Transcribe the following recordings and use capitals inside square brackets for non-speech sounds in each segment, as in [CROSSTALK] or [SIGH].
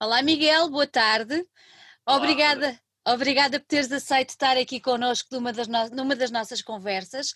Olá, Miguel, boa tarde. Olá, Obrigada. Obrigada por teres aceito estar aqui connosco numa das, no... numa das nossas conversas.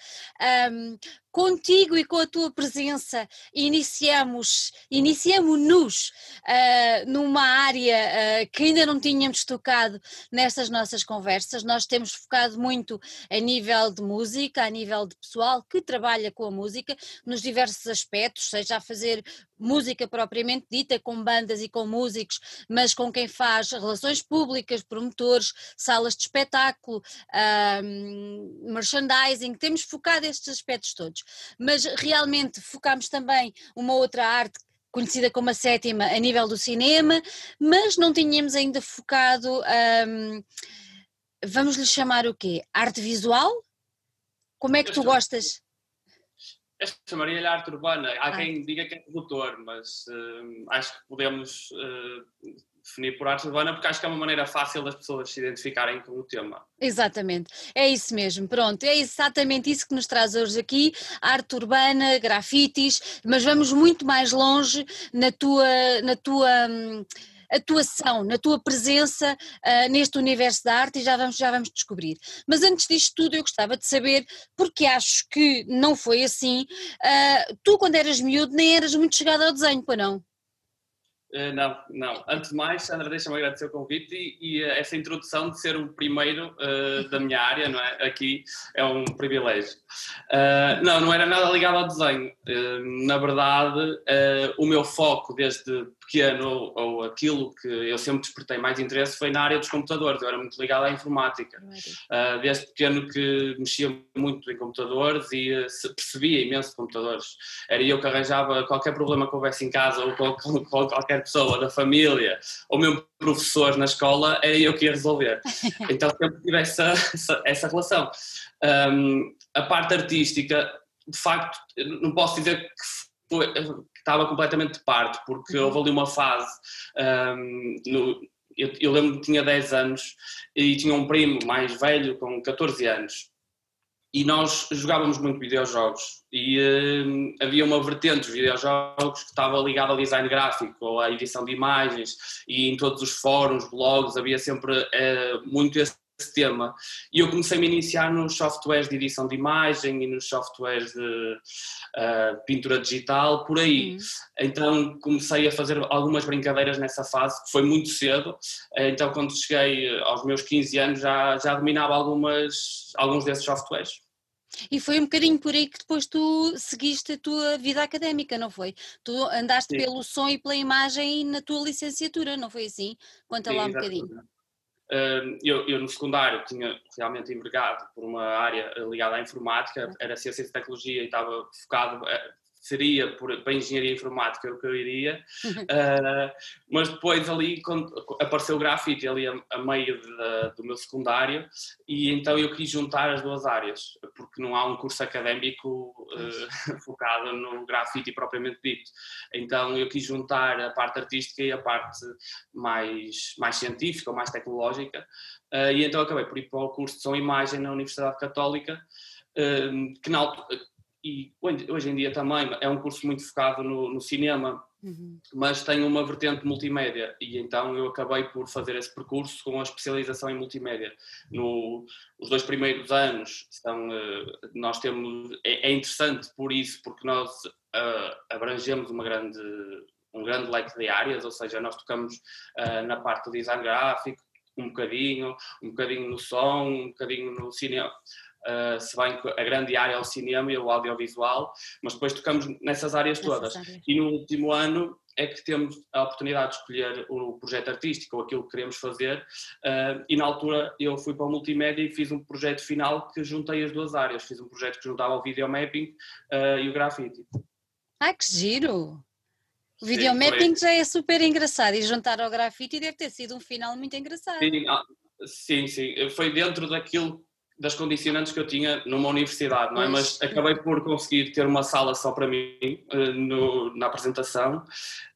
Um, contigo e com a tua presença iniciamos, iniciamos-nos uh, numa área uh, que ainda não tínhamos tocado nestas nossas conversas. Nós temos focado muito a nível de música, a nível de pessoal que trabalha com a música, nos diversos aspectos, seja a fazer música propriamente dita, com bandas e com músicos, mas com quem faz relações públicas, promotores, salas de espetáculo, uh, merchandising, temos focado estes aspectos todos mas realmente focámos também uma outra arte conhecida como a sétima a nível do cinema, mas não tínhamos ainda focado, um, vamos lhe chamar o quê? Arte visual? Como é que tu gostas? Eu chamaria-lhe arte urbana. Há ah. quem diga que é produtor, mas uh, acho que podemos uh, definir por arte urbana porque acho que é uma maneira fácil das pessoas se identificarem com o tema. Exatamente, é isso mesmo, pronto, é exatamente isso que nos traz hoje aqui, arte urbana, grafites, mas vamos muito mais longe na tua, na tua hum, atuação, na tua presença uh, neste universo da arte e já vamos, já vamos descobrir. Mas antes disto tudo eu gostava de saber, porque acho que não foi assim, uh, tu quando eras miúdo nem eras muito chegada ao desenho, para não? Uh, não, não. Antes de mais, Sandra, deixa-me agradecer o convite e, e, essa introdução de ser o primeiro uh, da minha área, não é? Aqui é um privilégio. Uh, não, não era nada ligado ao desenho. na verdade, o meu foco desde pequeno, ou, ou, aquilo que eu sempre despertei mais interesse, foi na área dos computadores. Eu era muito ligado à informática. desde pequeno que mexia muito em computadores e percebia imenso computadores. Era eu que arranjava qualquer problema que houvesse em casa ou com, com, com qualquer pessoa da família ou mesmo professor na escola, era eu que ia resolver. [LAUGHS] Então sempre tive essa, essa, essa relação. Um, a parte artística, de facto, não posso dizer que, foi, estava completamente de parte, porque houve ali uma fase. Um, no, eu, eu lembro que tinha 10 anos e tinha um primo mais velho, com 14 anos, e nós jogávamos muito videojogos e uh, havia uma vertente dos videojogos que estava ligada ao design gráfico ou à edição de imagens e em todos os fóruns, blogs havia sempre uh, muito esse tema e eu comecei a me iniciar nos softwares de edição de imagem e nos softwares de uh, pintura digital, por aí. Uhum. Então comecei a fazer algumas brincadeiras nessa fase, que foi muito cedo, então quando cheguei aos meus 15 anos já, já dominava algumas, alguns desses softwares. E foi um bocadinho por aí que depois tu seguiste a tua vida académica, não foi? Tu andaste Sim. pelo som e pela imagem na tua licenciatura, não foi assim? Conta Sim, lá um bocadinho. Eu, eu, no secundário tinha realmente envergado por uma área ligada à informática, era ciência e tecnologia e estava focado eh, seria por, para engenharia informática o que eu iria, uh, mas depois ali quando apareceu o grafite ali a, a meio de, do meu secundário e então eu quis juntar as duas áreas, porque não há um curso académico uh, [LAUGHS] focado no grafite propriamente dito. Então eu quis juntar a parte artística e a parte mais, mais científica ou mais tecnológica. Uh, e então acabei por ir para o curso de som e imagem na Universidade Católica, que na, e hoje em dia também é um curso muito focado no, no cinema, uhum. mas tem uma vertente multimédia e então eu acabei por fazer esse percurso com a especialização em multimédia. No, os dois primeiros anos são, uh, nós temos, é, é, interessante por isso, porque nós uh, abrangemos uma grande, um grande leque de áreas, ou seja, nós tocamos uh, na parte do design gráfico, um bocadinho, um bocadinho no som, um bocadinho no cinema uh, se bem que a grande área é o cinema e o audiovisual, mas depois tocamos nessas áreas todas. E no último ano é que temos a oportunidade de escolher o projeto artístico ou aquilo que queremos fazer uh, e na altura eu fui para o multimédia e fiz um projeto final que juntei as duas áreas, fiz um projeto que juntava o videomapping uh, e o grafite. Ai que giro! O videomapping já é super engraçado e juntar ao grafite deve ter sido um final muito engraçado. Sim, ah, sim, sim. foi dentro daquilo das condicionantes que eu tinha numa universidade, não é? Mas acabei por conseguir ter uma sala só para mim uh, no, na apresentação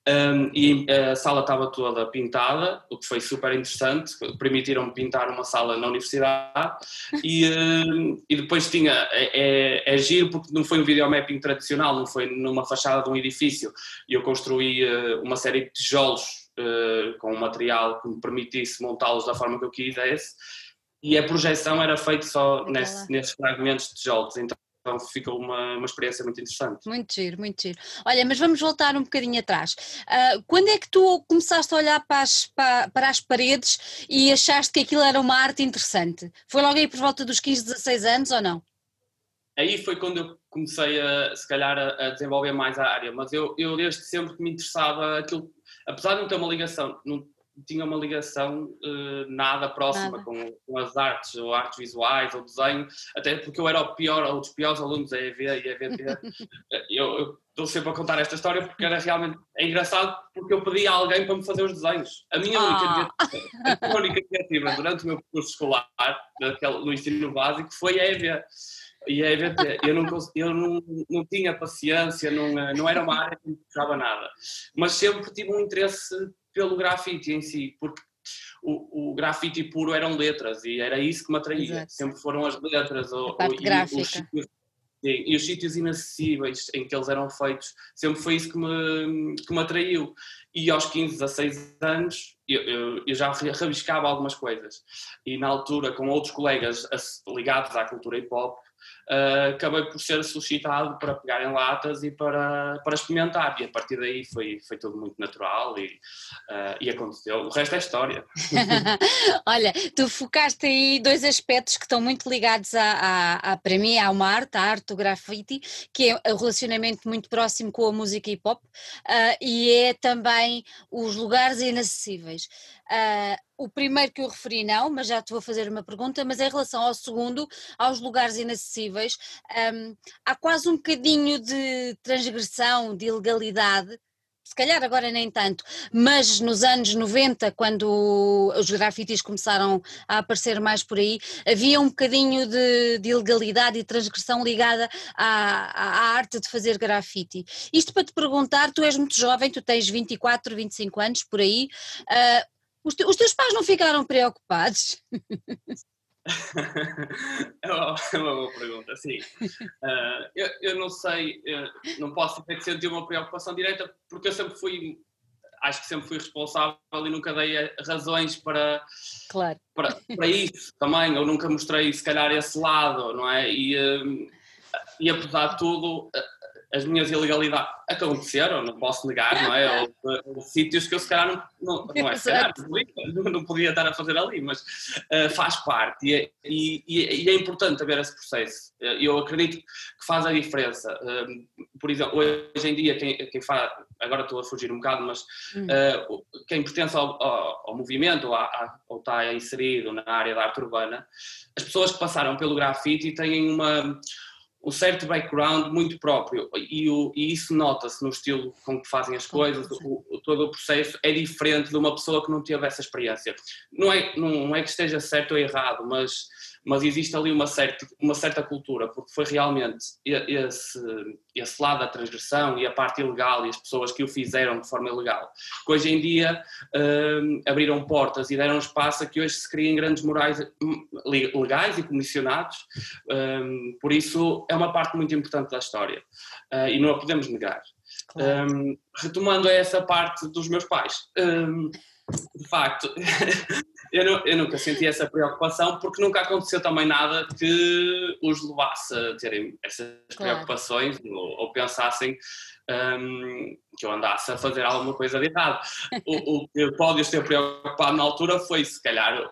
um, e a sala estava toda pintada, o que foi super interessante. Permitiram-me pintar uma sala na universidade e, um, e depois tinha. É, é, é, giro porque não foi um videomapping tradicional, não foi numa fachada de um edifício. E eu construí uh, uma série de tijolos uh, com um material que me permitisse montá-los da forma que eu quisesse, e a projeção era feita só nesse, nesses fragmentos de tijolos. Então, então ficou uma, uma experiência muito interessante. Muito giro, muito giro. Olha, mas vamos voltar um bocadinho atrás. Uh, quando é que tu começaste a olhar para as, para, para as, paredes e achaste que aquilo era uma arte interessante? Foi logo aí por volta dos 15, 16 anos ou não? Aí foi quando eu comecei a, se calhar, a, a desenvolver mais a área, mas eu, eu desde sempre que me interessava aquilo, apesar de não ter uma ligação, não, tinha uma ligação uh, nada próxima nada. Com, com, as artes, ou artes visuais, ou desenho, até porque eu era o pior, ou dos piores alunos da EV e EVT. [LAUGHS] eu, estou sempre a contar esta história porque era realmente é engraçado porque eu pedi a alguém para me fazer os desenhos. A minha única, ah. a única iniciativa durante o meu curso escolar, naquele, no ensino básico, foi a EV. E a EVT, eu, não, eu não, não tinha paciência, não, não era uma área que me puxava nada, mas sempre tive um interesse pelo grafite em si, porque o, o grafite puro eram letras e era isso que me atraía. Exato. Sempre foram as letras ou, a e, os sítios, e os sítios inacessíveis em que eles eram feitos, sempre foi isso que me, que me atraiu. E aos 15, 16 anos eu, eu, eu já rabiscava algumas coisas. E na altura, com outros colegas ligados à cultura hip hop, uh, acabei por ser solicitado para pegar em latas e para, para experimentar. E a partir daí foi, foi tudo muito natural e, uh, e aconteceu. O resto é história. [LAUGHS] Olha, tu focaste aí dois aspectos que estão muito ligados a, a, a, para mim, à uma arte, a arte do graffiti, que é o relacionamento muito próximo com a música hip hop uh, e é também os lugares inacessíveis. Uh, o primeiro que eu referi não, mas já te vou fazer uma pergunta, mas em relação ao segundo, aos lugares inacessíveis, um, há quase um bocadinho de transgressão, de ilegalidade, se calhar agora nem tanto, mas nos anos 90, quando os grafites começaram a aparecer mais por aí, havia um bocadinho de, de ilegalidade e transgressão ligada à, à, arte de fazer grafite. Isto para te perguntar, tu és muito jovem, tu tens 24, 25 anos por aí, uh, os, te, os teus pais não ficaram preocupados? [LAUGHS] é, uma, é uma boa pergunta, sim. Uh, eu, eu, não sei, eu não posso dizer que senti uma preocupação direta, porque eu sempre fui, acho que sempre fui responsável e nunca dei razões para, claro. para, para isso também, eu nunca mostrei se calhar esse lado, não é? E, uh, e apesar de tudo, as minhas ilegalidades aconteceram, não posso negar, não é? Ou, ou sítios que eu se calhar não, não, não é se calhar, não, podia estar a fazer ali, mas uh, faz parte e é, e, e é, importante haver esse processo. Eh, eu acredito que faz a diferença. Uh, por exemplo, hoje em dia, quem, quem faz, agora estou a fugir um bocado, mas uh, quem pertence ao, ao, ao movimento ou, a, ou está inserido na área da arte urbana, as pessoas que passaram pelo grafite têm uma um certo background muito próprio e, o, e isso nota-se no estilo com que fazem as coisas, o, o, todo o processo é diferente de uma pessoa que não teve essa experiência. Não é, não é que esteja certo ou errado, mas mas existe ali uma certa, uma certa cultura, porque foi realmente esse, esse lado da transgressão e a parte ilegal e as pessoas que o fizeram de forma ilegal, que hoje em dia um, abriram portas e deram espaço a que hoje se criem grandes morais hum, legais e comissionados, um, por isso é uma parte muito importante da história uh, e não a podemos negar. Claro. Um, retomando essa parte dos meus pais, hum, de facto, [LAUGHS] eu, não, eu, nunca senti essa preocupação porque nunca aconteceu também nada que os levasse a terem essas claro. preocupações ou, ou pensassem um, que eu andasse a fazer alguma coisa de errado. O, o que pode ter preocupado na altura foi, se calhar,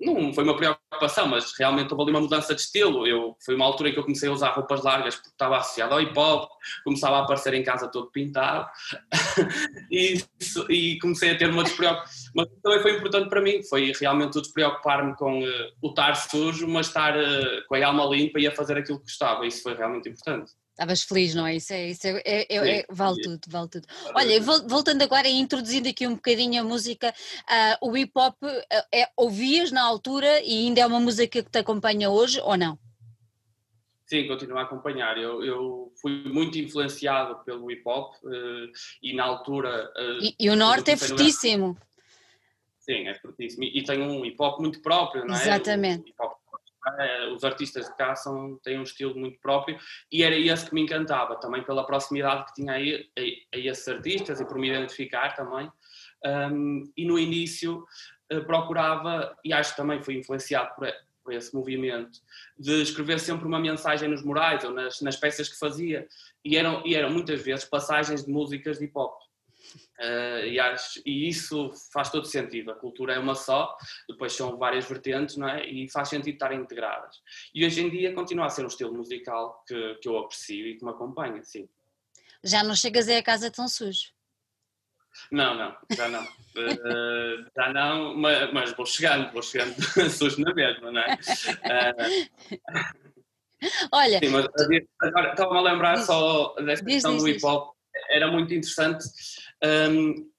não foi uma preocupação, mas realmente houve ali uma mudança de estilo. Eu, foi uma altura em que eu comecei a usar roupas largas porque estava associado ao hip hop, começava a aparecer em casa todo pintado [LAUGHS] e, e, comecei a ter uma despreocupação. Mas também foi importante para mim, foi realmente o despreocupar-me com uh, o estar sujo, mas estar uh, com a alma limpa e a fazer aquilo que gostava. Isso foi realmente importante. Estavas feliz, não é? Isso, é, isso é, é, é, é vale tudo, vale tudo. Olha, voltando agora e introduzindo aqui um bocadinho a música, uh, o hip hop é, ouvias na altura e ainda é uma música que te acompanha hoje ou não? Sim, continuo a acompanhar. Eu, eu fui muito influenciado pelo hip hop uh, e na altura. Uh, e, e, o Norte é fortíssimo. Sim, é fortíssimo. E, tem um hip hop muito próprio, não é? Exatamente. O, eh, os artistas de cá são, têm um estilo muito próprio e era esse que me encantava, também pela proximidade que tinha aí a, a esses artistas e por me identificar também. Um, e no início uh, procurava, e acho que também foi influenciado por, por, esse movimento, de escrever sempre uma mensagem nos murais ou nas, nas peças que fazia. E eram, e eram muitas vezes passagens de músicas de hip hop. Uh, e, acho, e, isso faz todo sentido. A cultura é uma só, depois são várias vertentes, não é? E faz sentido estarem integradas. E hoje em dia continua a ser um estilo musical que, que eu aprecio e que me acompanha, sim. Já não chegas a casa tão sujo? Não, não, já não. Uh, [LAUGHS] já não, mas, mas, vou chegando, vou chegando [LAUGHS] sujo na mesma, não é? Uh, Olha. Sim, mas agora estava-me a lembrar diz, só dessa questão do hip hop. Era muito interessante um,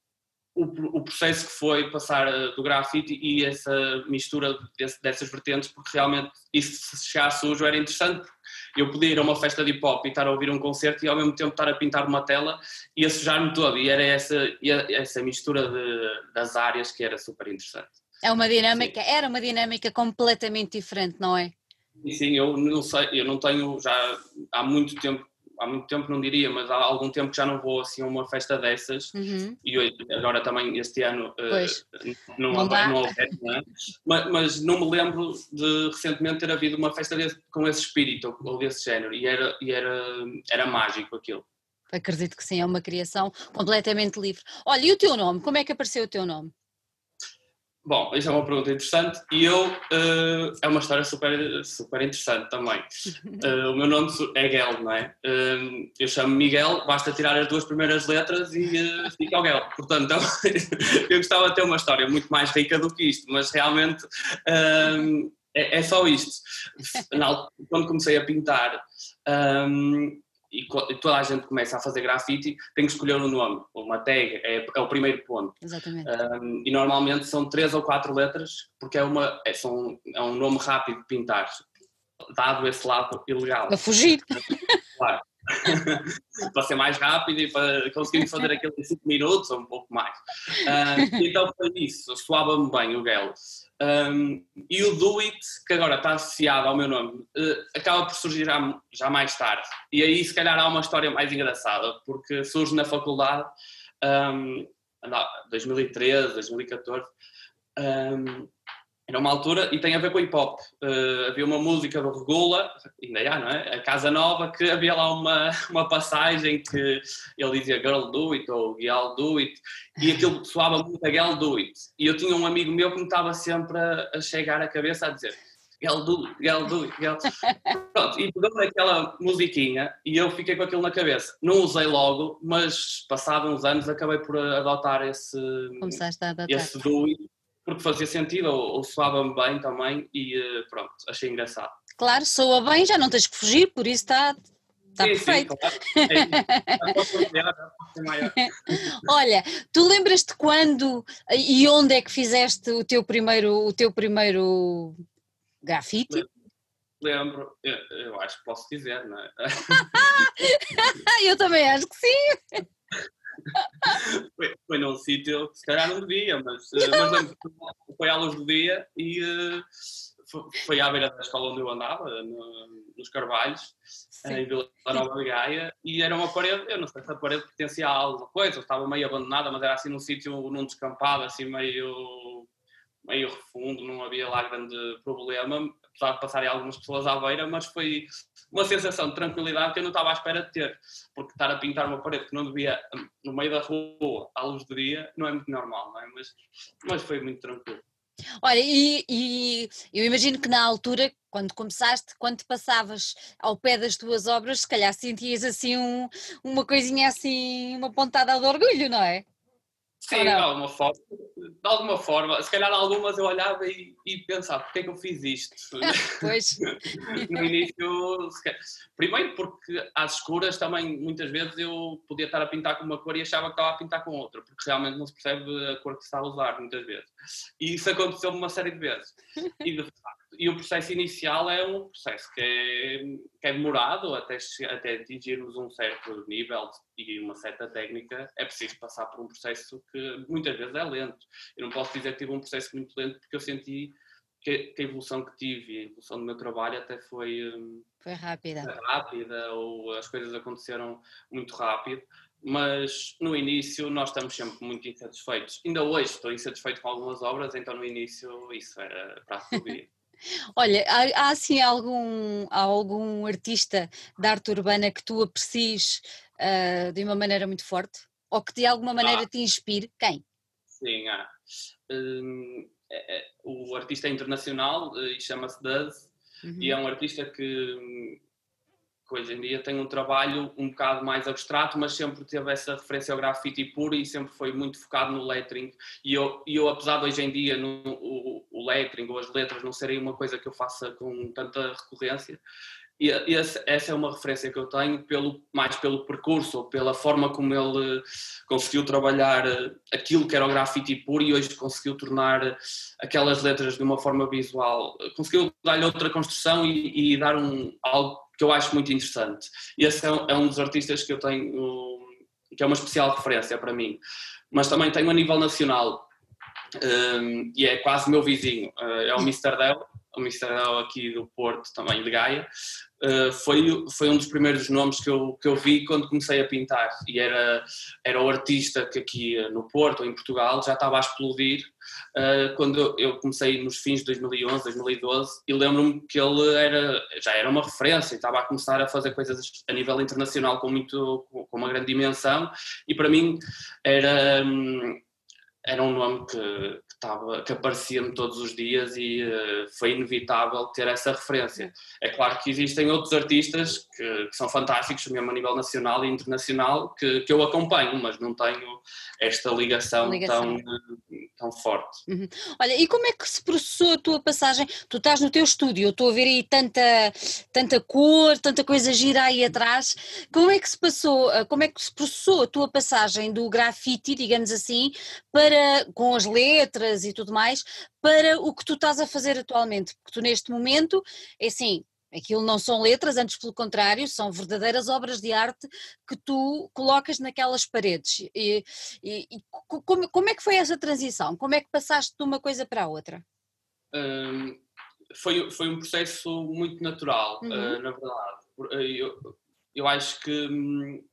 o, o, processo que foi passar eh, do grafite e essa mistura desse, dessas vertentes, porque realmente isso se chegar sujo era interessante. Eu podia ir a uma festa de hip hop e estar a ouvir um concerto e ao mesmo tempo estar a pintar uma tela e a sujar-me todo. E era essa, essa mistura de, das áreas que era super interessante. É uma dinâmica, Sim. era uma dinâmica completamente diferente, não é? Sim, eu não sei, eu não tenho já há muito tempo há muito tempo não diria, mas há algum tempo que já não vou assim a uma festa dessas uhum. e hoje, agora também este ano uh, não, não, não, não houve, é? mas, mas, não me lembro de recentemente ter havido uma festa desse, com esse espírito ou desse género e era, e era, era mágico aquilo. Acredito que sim, é uma criação completamente livre. Olha, e o teu nome? Como é que apareceu o teu nome? Bom, isso é uma pergunta interessante e eu, uh, é uma história super, super interessante também. Uh, [LAUGHS] o meu nome é Guel, não é? Uh, eu chamo Miguel, basta tirar as duas primeiras letras e fica o Guel. Portanto, [LAUGHS] eu gostava de ter uma história muito mais rica do que isto, mas realmente é, é, só isto. Quando comecei a pintar, e toda a gente começa a fazer grafite, tem que escolher um nome, uma tag, é, é o primeiro ponto. Exatamente. Um, e normalmente são três ou quatro letras, porque é, uma, é, são, é um nome rápido de pintar, dado esse lado ilegal. Para fugir. [LAUGHS] Claro. [LAUGHS] para ser mais rápido e para conseguirmos fazer aquilo em 5 minutos ou um pouco mais. Uh, então foi isso, soava-me bem o Gel. Um, e o Do It, que agora está associado ao meu nome, uh, acaba por surgir já, já, mais tarde. E aí, se calhar, há uma história mais engraçada, porque surge na faculdade, um, 2013, 2014. Um, era uma altura, e tem a ver com hip hop. Uh, havia uma música do Regula, ainda há, não é? A Casa Nova, que havia lá uma, [LAUGHS] uma passagem que ele dizia Girl do it ou Girl do it, e aquilo soava muito a Girl do it. E eu tinha um amigo meu que me estava sempre a, a chegar à cabeça a dizer Girl do it, Girl do it, Girl. [LAUGHS] Pronto, e pegou naquela musiquinha e eu fiquei com aquilo na cabeça. Não usei logo, mas passados uns anos acabei por adotar esse, Começaste a adotar. esse do it porque fazia sentido, ou, ou soava-me bem também, e eh, pronto, achei engraçado. Claro, soa bem, já não tens que fugir, por isso está, Está sim, perfeito. Sim, claro. é [LAUGHS] Olha, tu lembras-te quando e onde é que fizeste o teu primeiro, o teu primeiro grafite? Lembro, eu, eu acho que posso dizer, não é? [LAUGHS] eu também acho que sim [LAUGHS] foi, foi num sítio que se calhar não devia, mas, eh, mas foi à luz do dia e uh, foi à beira da escola onde eu andava, no, nos Carvalhos, Sim. em Vila Nova de Gaia, e era uma parede, eu não sei se a parede pertencia a alguma coisa, estava meio abandonada, mas era assim num sítio, num descampado, assim meio meio refundo, não havia lá grande problema, apesar de passarem algumas pessoas à beira, mas foi uma sensação de tranquilidade que eu não estava à espera de ter, porque estar a pintar uma parede que não devia, no meio da rua, à luz do dia, não é muito normal, não é? Mas, mas foi muito tranquilo. Olha, e, e, eu imagino que na altura, quando começaste, quando passavas ao pé das tuas obras, se calhar sentias assim um, uma coisinha assim, uma pontada de orgulho, não é? Sim, de alguma forma. De alguma forma. Se calhar algumas eu olhava e, e pensava, porquê é que eu fiz isto? [LAUGHS] Pois. [LAUGHS] no início, primeiro porque às escuras também muitas vezes eu podia estar a pintar com uma cor e achava que estava a pintar com outra, porque realmente não se percebe a cor que se está a usar muitas vezes. E isso aconteceu uma série de vezes. E de facto, e o processo inicial é um processo que é, que é demorado até, até atingirmos um certo nível e uma certa técnica, é preciso passar por um processo que muitas vezes é lento. Eu não posso dizer que tive um processo muito lento porque eu senti que, que a evolução que tive e a evolução do meu trabalho até foi, foi rápida. rápida ou as coisas aconteceram muito rápido mas no início nós estamos sempre muito insatisfeitos. Ainda hoje estou insatisfeito com algumas obras, então no início isso era para subir. [LAUGHS] Olha, há, há assim algum, há algum artista da arte urbana que tu aprecies uh, de uma maneira muito forte? Ou que de alguma maneira ah. te inspire? Quem? Sim, há. Um, é, é, o artista é internacional uh, e chama-se Duz, uhum. e é um artista que que hoje em dia tem um trabalho um bocado mais abstrato, mas sempre teve essa referência ao grafite puro e sempre foi muito focado no lettering. E eu, eu apesar de hoje em dia no, o, o lettering ou as letras não serem uma coisa que eu faça com tanta recorrência, e essa é uma referência que eu tenho pelo, mais pelo percurso, pela forma como ele conseguiu trabalhar eh, aquilo que era o grafite puro e hoje conseguiu tornar aquelas letras de uma forma visual, conseguiu dar-lhe outra construção e, e, dar um, algo que eu acho muito interessante. E esse é um, é um dos artistas que eu tenho, que é uma especial referência para mim. Mas também tenho a nível nacional, um, e é quase meu vizinho, uh, é o Mr. Del, o Mistral aqui do Porto, também de Gaia, uh, foi, foi um dos primeiros nomes que eu, que eu vi quando comecei a pintar. E era, era o artista que aqui no Porto, em Portugal, já estava a explodir uh, quando eu comecei nos fins de 2011, 2012. E lembro-me que ele era, já era uma referência e estava a começar a fazer coisas a nível internacional com, muito, com uma grande dimensão. E para mim era. Um, era um nome que, que, estava, que aparecia-me todos os dias e uh, foi inevitável ter essa referência. É claro que existem outros artistas que, que, são fantásticos, mesmo a nível nacional e internacional, que, que eu acompanho, mas não tenho esta ligação, ligação. Tão, tão forte. Uhum. Olha, e como é que se processou a tua passagem? Tu estás no teu estúdio, eu estou a ver aí tanta, tanta cor, tanta coisa gira aí atrás. Como é que se passou, eh, como é que se processou a tua passagem do grafite, digamos assim, para, com as letras e tudo mais, para o que tu estás a fazer atualmente? Porque tu neste momento, é assim, Aquilo não são letras, antes pelo contrário, são verdadeiras obras de arte que tu colocas naquelas paredes. E, e, e como, como, é que foi essa transição? Como é que passaste de uma coisa para a outra? Um, foi, foi um processo muito natural, uhum. uh, na verdade. Eh, eu, eu acho que. Um,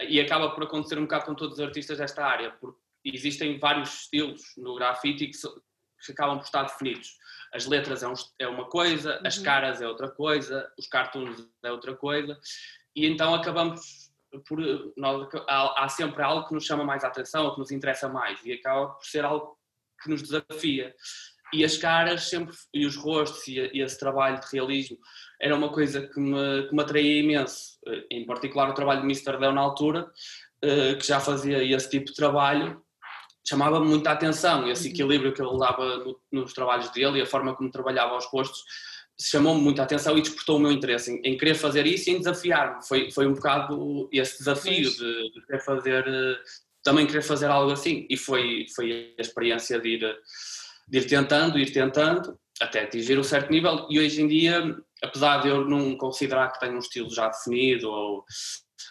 e acaba por acontecer um bocado com todos os artistas desta área, porque existem vários estilos no grafite que, que acabam por estar definidos as letras é, um, é uma coisa, uhum. as caras é outra coisa, os cartoons é outra coisa, e então acabamos por. Nós, há, há, sempre algo que nos chama mais a atenção, que nos interessa mais, e acaba por ser algo que nos desafia. E as caras sempre, e os rostos, e, e esse trabalho de realismo, era uma coisa que me, que me atraía imenso. Em particular, o trabalho de Mr. Leo na altura, eh, que já fazia esse tipo de trabalho, chamava-me muita atenção, esse uhum. equilíbrio que ele dava no, nos trabalhos dele e a forma como trabalhava os postos chamou-me muita atenção e despertou o meu interesse em, em querer fazer isso e em desafiar-me. Foi, foi um bocado esse desafio de, de, querer fazer, também querer fazer algo assim. E foi, foi a experiência de ir, de ir tentando, ir tentando, até atingir um certo nível. E hoje em dia, apesar de eu não considerar que tenho um estilo já definido ou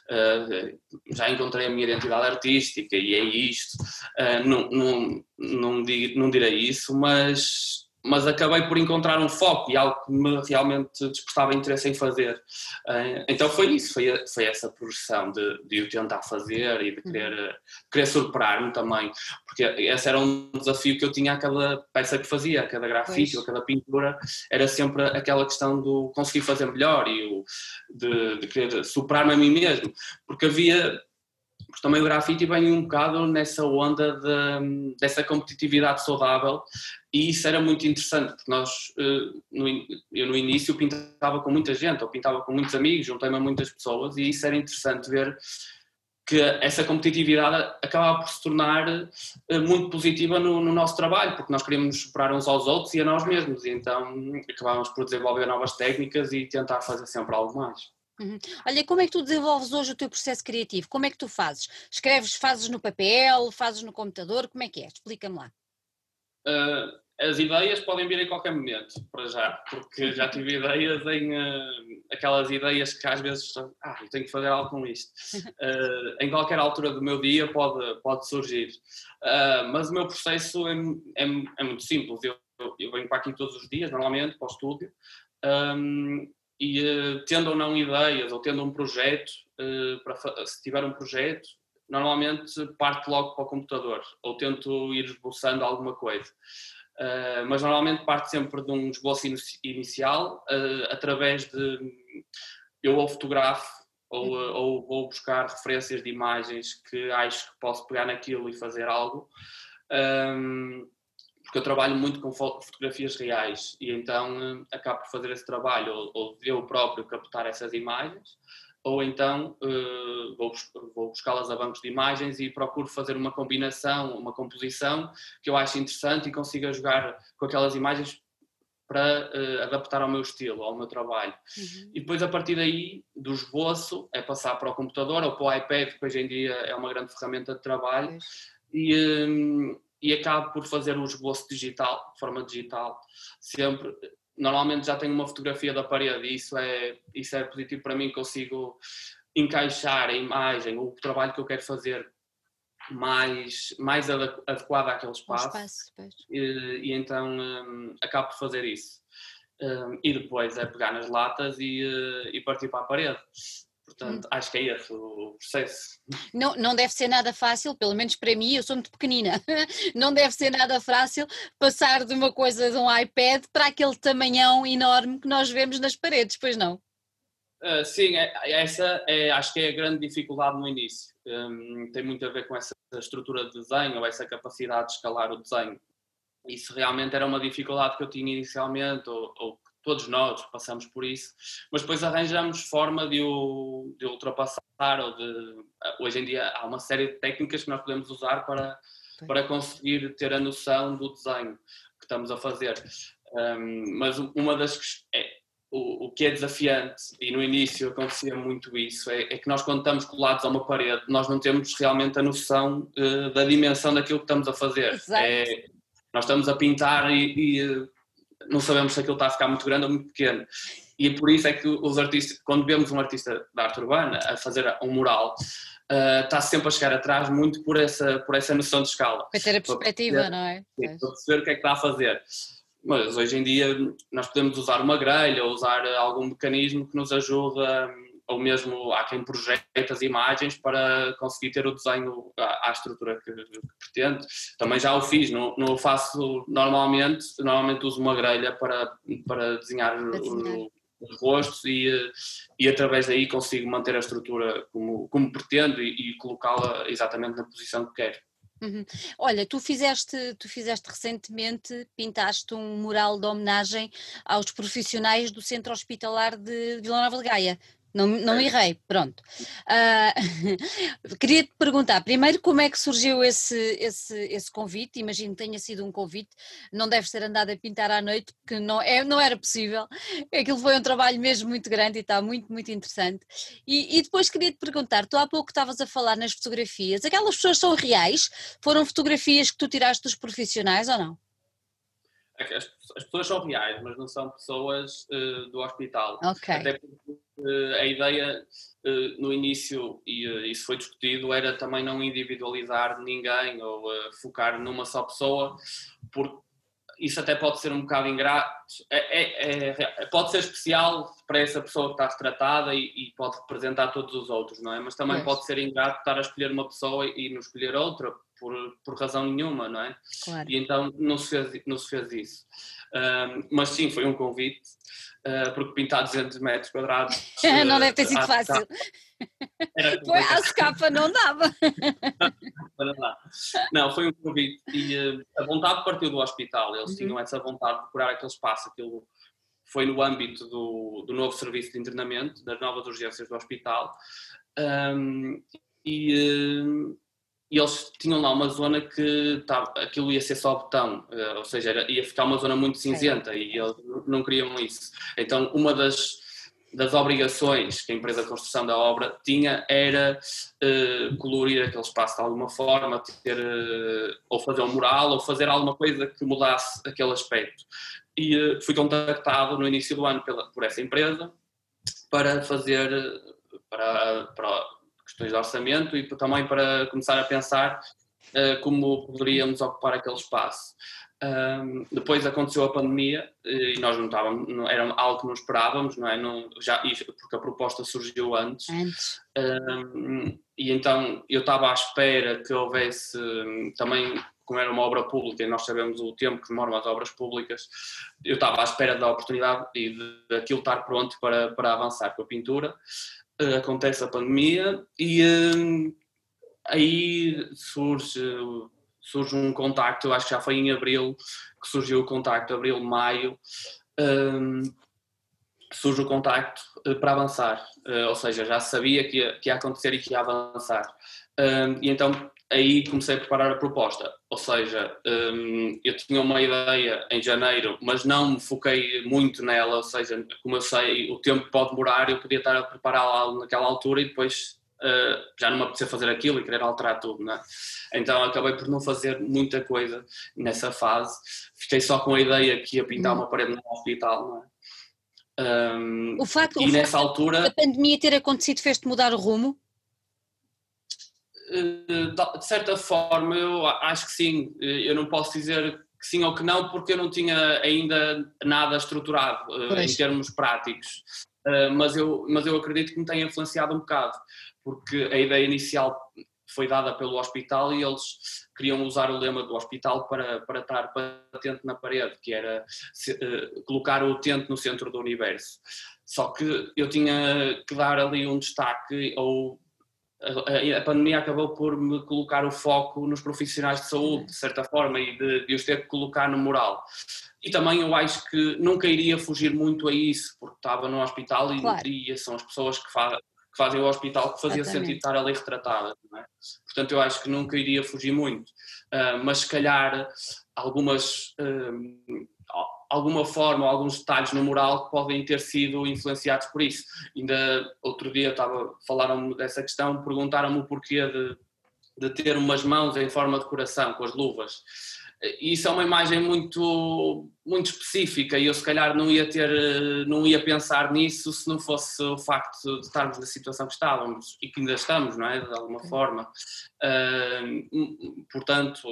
Uh, já encontrei a minha identidade artística e é isto. Uh, não, não, não, digo, não direi isso, mas mas acabei por encontrar um foco e algo que me realmente despertava interesse em fazer. Eh, então foi isso, foi, foi essa progressão de, de o tentar fazer e de querer, uhum. querer superar-me também, porque esse era um desafio que eu tinha a cada peça que fazia, a cada grafite, a cada pintura, era sempre aquela questão do conseguir fazer melhor e o, de, de querer superar-me a mim mesmo, porque havia porque também o grafite vem um bocado nessa onda de, dessa competitividade saudável e isso era muito interessante, porque nós, eh, eu no início pintava com muita gente, ou pintava com muitos amigos, juntei-me a muitas pessoas e isso era interessante ver que essa competitividade acabava por se tornar eh, muito positiva no, no, nosso trabalho, porque nós queríamos superar uns aos outros e a nós mesmos, e então acabávamos por desenvolver novas técnicas e tentar fazer sempre algo mais. Uhum. Olha, como é que tu desenvolves hoje o teu processo criativo? Como é que tu fazes? Escreves, fazes no papel, fazes no computador? Como é que é? Explica-me lá. Uh, as ideias podem vir em qualquer momento, para já, porque já tive ideias em uh, aquelas ideias que às vezes ah, eu tenho que fazer algo com isto. Uh, [LAUGHS] em qualquer altura do meu dia pode, pode surgir. mas o meu processo é, é, é muito simples. Eu, eu, venho para aqui todos os dias, normalmente, para o estúdio. Um, e uh, tendo ou não ideias ou tendo um projeto, uh, para, se tiver um projeto, normalmente parto logo para o computador ou tento ir esboçando alguma coisa. Uh, mas normalmente parte sempre de um esboço inicial, uh, através de. Eu ou fotografo ou, ou vou buscar referências de imagens que acho que posso pegar naquilo e fazer algo. Um, porque eu trabalho muito com fotografias reais e então acabo por fazer esse trabalho, ou, ou eu próprio captar essas imagens ou então uh, vou, vou buscá-las a bancos de imagens e procuro fazer uma combinação, uma composição que eu acho interessante e consiga jogar com aquelas imagens para uh, adaptar ao meu estilo, ao meu trabalho. Uhum. E depois, a partir daí, do esboço, é passar para o computador ou para o iPad, que hoje em dia é uma grande ferramenta de trabalho, e, um, e acabo por fazer o esboço digital, de forma digital, sempre normalmente já tenho uma fotografia da parede e isso é, isso é positivo para mim, consigo encaixar a imagem, o trabalho que eu quero fazer mais, mais adequado àquele espaço, espaço e, e, então um, acabo por fazer isso. Um, e depois é pegar nas latas e, uh, e partir para a parede. Portanto, hum. acho que é esse o processo. Não, não deve ser nada fácil, pelo menos para mim, eu sou muito pequenina, [LAUGHS] não deve ser nada fácil passar de uma coisa de um iPad para aquele tamanhão enorme que nós vemos nas paredes, pois não? Uh, sim, é, essa é, acho que é a grande dificuldade no início. Um, tem muito a ver com essa estrutura de desenho ou essa capacidade de escalar o desenho. Isso realmente era uma dificuldade que eu tinha inicialmente, ou, ou todos nós passamos por isso, mas depois arranjamos forma de o, de ultrapassar ou de hoje em dia há uma série de técnicas que nós podemos usar para para conseguir ter a noção do desenho que estamos a fazer. Um, mas uma das é, o, o, que é desafiante e no início acontecia muito isso é, é, que nós quando estamos colados a uma parede nós não temos realmente a noção uh, da dimensão daquilo que estamos a fazer. É, nós estamos a pintar e, e não sabemos se aquilo está a ficar muito grande ou muito pequeno. E por isso é que os artistas, quando vemos um artista da arte urbana a fazer um mural, uh, está sempre a chegar atrás muito por essa, por essa noção de escala. Para ter a perspectiva, perceber, não é? Sim, para perceber o que é que está a fazer. Mas hoje em dia nós podemos usar uma grelha ou usar algum mecanismo que nos ajuda ou mesmo há quem projeta as imagens para conseguir ter o desenho à, à estrutura que, que, pretende. Também já o fiz, não, não o faço normalmente, normalmente uso uma grelha para, para desenhar, desenhar. os rostos e, e através daí consigo manter a estrutura como, como pretendo e, e colocá-la exatamente na posição que quero. Uhum. Olha, tu fizeste, tu fizeste recentemente, pintaste um mural de homenagem aos profissionais do Centro Hospitalar de Vila Nova de Gaia não, não errei, pronto. Uh, [LAUGHS] queria te perguntar, primeiro, como é que surgiu esse, esse, esse convite? Imagino que tenha sido um convite, não deve ser andado a pintar à noite, porque não, é, não era possível. Aquilo foi um trabalho mesmo muito grande e está muito, muito interessante. E, e depois queria te perguntar, tu há pouco estavas a falar nas fotografias, aquelas pessoas são reais? Foram fotografias que tu tiraste dos profissionais ou não? As, as pessoas são reais, mas não são pessoas uh, do hospital. Até porque uh, a ideia uh, no início, e isso foi discutido, era também não individualizar ninguém ou focar numa só pessoa, porque isso até pode ser um bocado ingrato, é, é, é, pode ser especial para essa pessoa que está retratada e, e, pode representar todos os outros, não é? Mas também pode ser ingrato estar a escolher uma pessoa e não escolher outra, por, por razão nenhuma, não é? Claro. E então não se fez, não se fez isso. Um, mas sim, foi um convite, uh, porque pintar 200 metros quadrados. [LAUGHS] não deve ter sido fácil. Foi [LAUGHS] a escapa não dava. [LAUGHS] não, foi um convite. E uh, a vontade partiu do hospital, eles uhum. tinham essa vontade de procurar aquele espaço, aquilo foi no âmbito do, do novo serviço de internamento, das novas urgências do hospital. Um, e, uh, e eles tinham lá uma zona que tá, aquilo ia ser só botão, uh, ou seja, era, ia ficar uma zona muito cinzenta é. e eles não queriam isso. Então, uma das, das obrigações que a empresa de construção da obra tinha era uh, colorir aquele espaço de alguma forma, ter, uh, ou fazer um mural, ou fazer alguma coisa que mudasse aquele aspecto. E fui contactado no início do ano pela, por essa empresa para fazer, para, para questões de orçamento e também para começar a pensar uh, como poderíamos ocupar aquele espaço. Um, depois aconteceu a pandemia e nós não estávamos, não, era algo que não esperávamos, não é? Não, já, porque a proposta surgiu antes. Antes. Um, e então eu estava à espera que houvesse também, como era uma obra pública e nós sabemos o tempo que demoram as obras públicas, eu estava à espera da oportunidade e de, de aquilo estar pronto para, para avançar com a pintura. Uh, acontece a pandemia e uh, aí surge surge um contacto, eu acho que já foi em abril que surgiu o contacto, abril, maio, um, surge o contacto uh, para avançar, uh, ou seja, já sabia que ia, que ia acontecer e que ia avançar. Um, e então aí comecei a preparar a proposta, ou seja, um, eu tinha uma ideia em janeiro, mas não me foquei muito nela, ou seja, como eu sei, o tempo pode demorar, eu podia estar a prepará-la naquela altura e depois uh, já não me apetecia fazer aquilo e querer alterar tudo, não é? Então acabei por não fazer muita coisa nessa fase. Fiquei só com a ideia que ia pintar hum. uma parede no hospital, é? Um, o facto, e o nessa facto altura. A pandemia ter acontecido fez-te mudar o rumo? Eh, de certa forma, eu acho que sim. Eh, eu não posso dizer que sim ou que não, porque eu não tinha ainda nada estruturado pois. em termos práticos. Mas eu, mas eu acredito que me tenha influenciado um bocado, porque a ideia inicial foi dada pelo hospital e eles queriam usar o lema do hospital para, para estar patente na parede, que era colocar o utente no centro do universo. Só que eu tinha que dar ali um destaque, ou a, a, pandemia acabou por me colocar o foco nos profissionais de saúde, de certa forma, e de, de os ter que colocar no moral. E também eu acho que nunca iria fugir muito a isso, porque estava no hospital e, claro. e são as pessoas que, fa que fazem o hospital que fazia Exatamente. sentido estar ali retratada. É? Portanto, eu acho que nunca iria fugir muito. Uh, mas se calhar algumas. Uh, alguma forma, alguns detalhes no mural que podem ter sido influenciados por isso. Ainda outro dia estava, falaram-me dessa questão, perguntaram-me o porquê de, de ter umas mãos em forma de coração, com as luvas isso é uma imagem muito, muito específica e eu se calhar não ia ter, não ia pensar nisso se não fosse o facto de estarmos na situação que estávamos e que ainda estamos, não é? De alguma forma. Uh, portanto,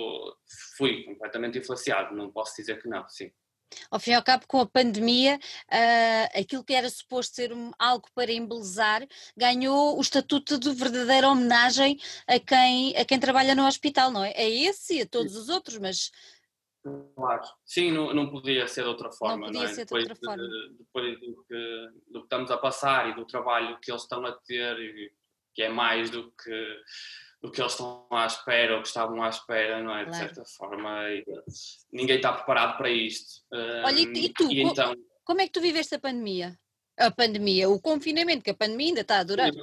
fui completamente influenciado, não posso dizer que não, sim. Ao fim e ao cabo, com a pandemia, uh, aquilo que era suposto ser um, algo para embelezar ganhou o estatuto de verdadeira homenagem a quem, a quem trabalha no hospital, não é? É esse e a todos os outros, mas. Claro, sim, não, não podia ser de outra forma. Não podia não é? ser de depois, outra forma. De, depois do que, do que estamos a passar e do trabalho que eles estão a ter, que é mais do que do que eles estão à espera ou que estavam à espera, não é? Claro. De certa forma, ninguém está preparado para isto. Olha, e, e tu, e então... como é que tu viveste a pandemia? A pandemia, o confinamento, que a pandemia ainda está a durar. uh,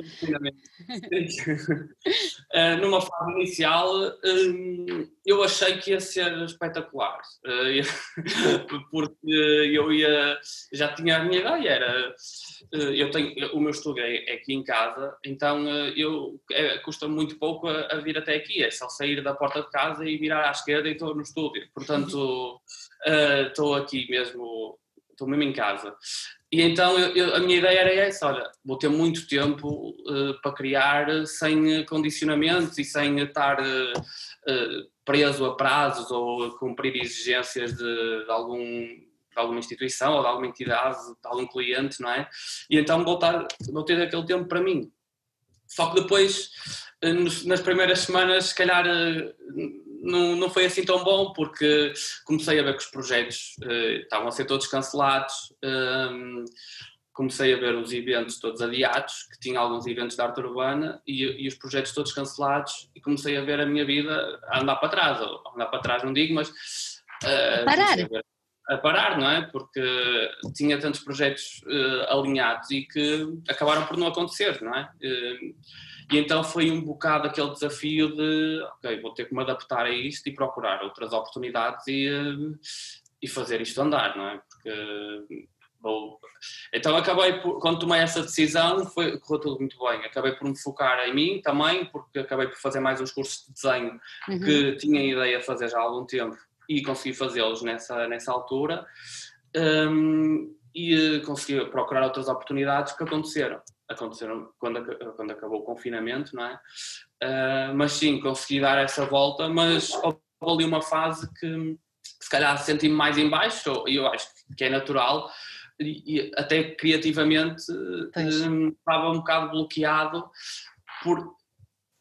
[LAUGHS] numa fase inicial, uh, eu achei que ia ser espetacular, uh, [LAUGHS] porque eu ia, já tinha a minha ideia, era, eu tenho, o meu estúdio é, é aqui em casa, então eu, é, custa muito pouco a, a, vir até aqui, é só sair da porta de casa e virar à esquerda e estou no estúdio, portanto estou aqui mesmo estou mesmo em casa. E então eu, eu, a minha ideia era essa, olha, vou ter muito tempo uh, para criar sem condicionamentos e sem estar uh, uh, preso a prazos ou cumprir exigências de, de, algum, de alguma instituição ou de alguma entidade, de algum cliente, não é? E então vou, estar, vou ter aquele tempo para mim. Só que depois, nas primeiras semanas, se calhar não, não foi assim tão bom porque comecei a ver que os projetos uh, estavam a ser todos cancelados, um, ehm, comecei a ver os eventos todos adiados, que tinha alguns eventos da arte urbana e, e, os projetos todos cancelados e comecei a ver a minha vida a andar para trás, ou andar para trás não digo, mas uh, parar. A, a, parar, não é? Porque tinha tantos projetos uh, alinhados e que acabaram por não acontecer, não é? Uh, e então foi um bocado aquele desafio de, ok, vou ter que me adaptar a isto e procurar outras oportunidades e, eh, e fazer isto andar, não é? Porque vou... Então acabei, por, quando tomei essa decisão, foi, correu tudo muito bem. Acabei por me focar em mim também, porque acabei por fazer mais uns cursos de desenho uhum. que tinha ideia de fazer já há algum tempo e consegui fazê-los nessa, nessa altura. Um, e eh, consegui procurar outras oportunidades que aconteceram aconteceram quando, quando acabou o confinamento, não é? Uh, mas sim, consegui dar essa volta, mas houve ali uma fase que, se calhar senti-me mais em baixo, e eu acho que é natural, e, até criativamente um, estava um bocado bloqueado por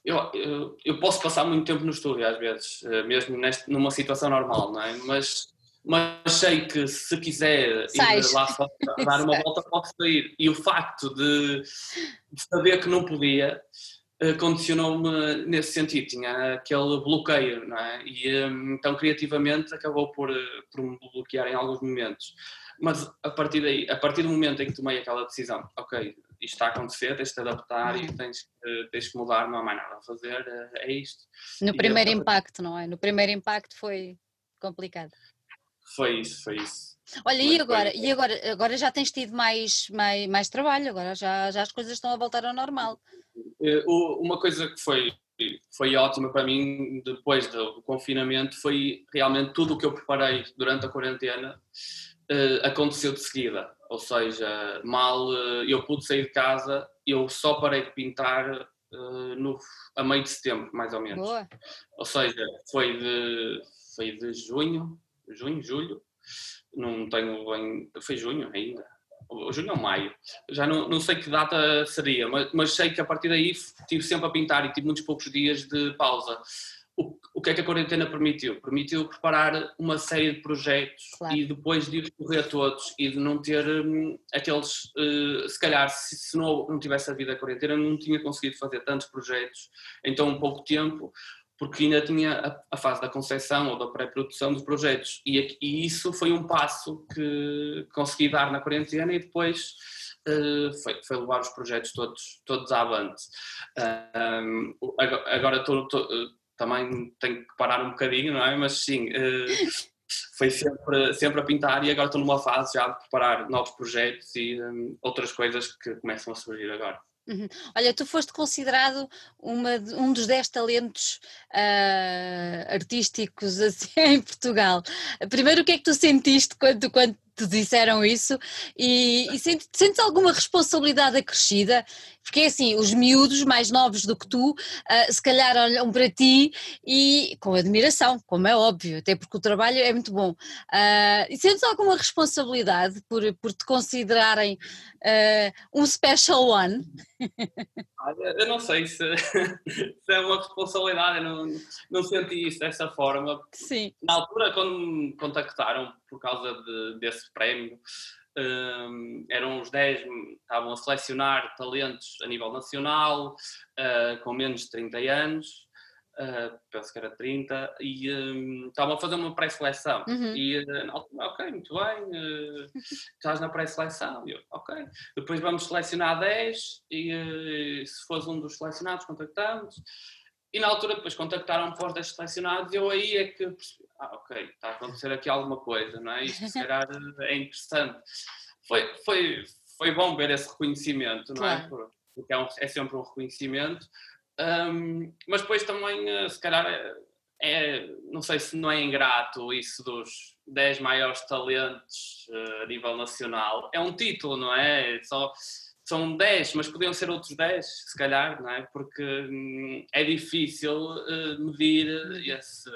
eu, eu, eu, posso passar muito tempo no estúdio às vezes, eh, mesmo neste, numa situação normal, não é? Mas, mas sei que se quiser ir lá só [LAUGHS] dar uma volta posso sair. E o facto de, de saber que não podia eh, condicionou-me nesse sentido, tinha aquele bloqueio, não é? E hum, então criativamente acabou por, eh, por me bloquear em alguns momentos. Mas a partir daí, a partir do momento em que tomei aquela decisão, ok, isto está a acontecer, tens de te adaptar e tens, tens que mudar, não há mais nada a fazer, eh, é isto. No e primeiro eu, impacto, não é? No primeiro impacto foi complicado. Foi isso, foi isso. Olha, e agora, e agora, agora já tens tido mais, mais, mais trabalho, agora já, já as coisas estão a voltar ao normal. Eh, uma coisa que foi, foi ótima para mim depois do confinamento foi realmente tudo o que eu preparei durante a quarentena uh, aconteceu de seguida. Ou seja, mal uh, eu pude sair de casa, eu só parei de pintar no, a meio de setembro, mais ou menos. Boa. Ou seja, foi de, foi de junho, junho, julho, não tenho bem, foi junho ainda, junho ou maio, já não, não sei que data seria, mas, mas sei que a partir daí estive sempre a pintar e tive muitos poucos dias de pausa o, o que é que a quarentena permitiu? Permitiu preparar uma série de projetos claro. e depois de os correr todos e de não ter hum, aqueles. Uh, se calhar, se, se, não, não tivesse havido a quarentena, não tinha conseguido fazer tantos projetos em tão pouco tempo, porque ainda tinha a, a fase da concepção ou da pré-produção dos projetos. E, e, isso foi um passo que consegui dar na quarentena e depois. Uh, foi, foi, levar os projetos todos, todos avante. Uh, um, agora estou também tenho que parar um bocadinho, não é? Mas sim, eh, foi sempre, sempre a pintar e agora estou numa fase já de preparar novos projetos e um, outras coisas que começam a surgir agora. Uhum. Olha, tu foste considerado uma, um dos 10 talentos uh, artísticos assim, [LAUGHS] em Portugal. Primeiro, o que é que tu sentiste quando, quando te disseram isso e, e sentes, sentes alguma responsabilidade acrescida? Porque é assim, os miúdos mais novos do que tu, uh, se calhar olham para ti e com admiração, como é óbvio, até porque o trabalho é muito bom. Uh, e sentes alguma responsabilidade por, por te considerarem uh, um special one? Eu não sei se, [LAUGHS] se, é uma responsabilidade, eu não, não senti isso dessa forma. Sim. Na altura, quando me contactaram por causa de, desse prémio, um, eram os 10, estavam a selecionar talentos a nível nacional, uh, com menos de 30 anos, uh, penso que era 30, e um, estavam a fazer uma pré-seleção. Uhum. E, uh, ok, muito bem, [LAUGHS] estás na pré-seleção. Eu, ok. Depois vamos selecionar 10, e se fores um dos selecionados, contactamos. E na altura depois contactaram-me para os 10 selecionados e eu aí é que percebi, ah ok, está a acontecer aqui alguma coisa, não é? Isto se calhar [LAUGHS] é interessante. Foi, foi, foi bom ver esse reconhecimento, não é? Porque é, um, é sempre um reconhecimento. Um, mas depois também, eh, se calhar, é, é, não sei se não é ingrato isso dos 10 maiores talentos uh, a nível nacional. É um título, não é? Só são 10, mas podiam ser outros 10, se calhar, não é? Porque hum, é difícil uh, medir esse,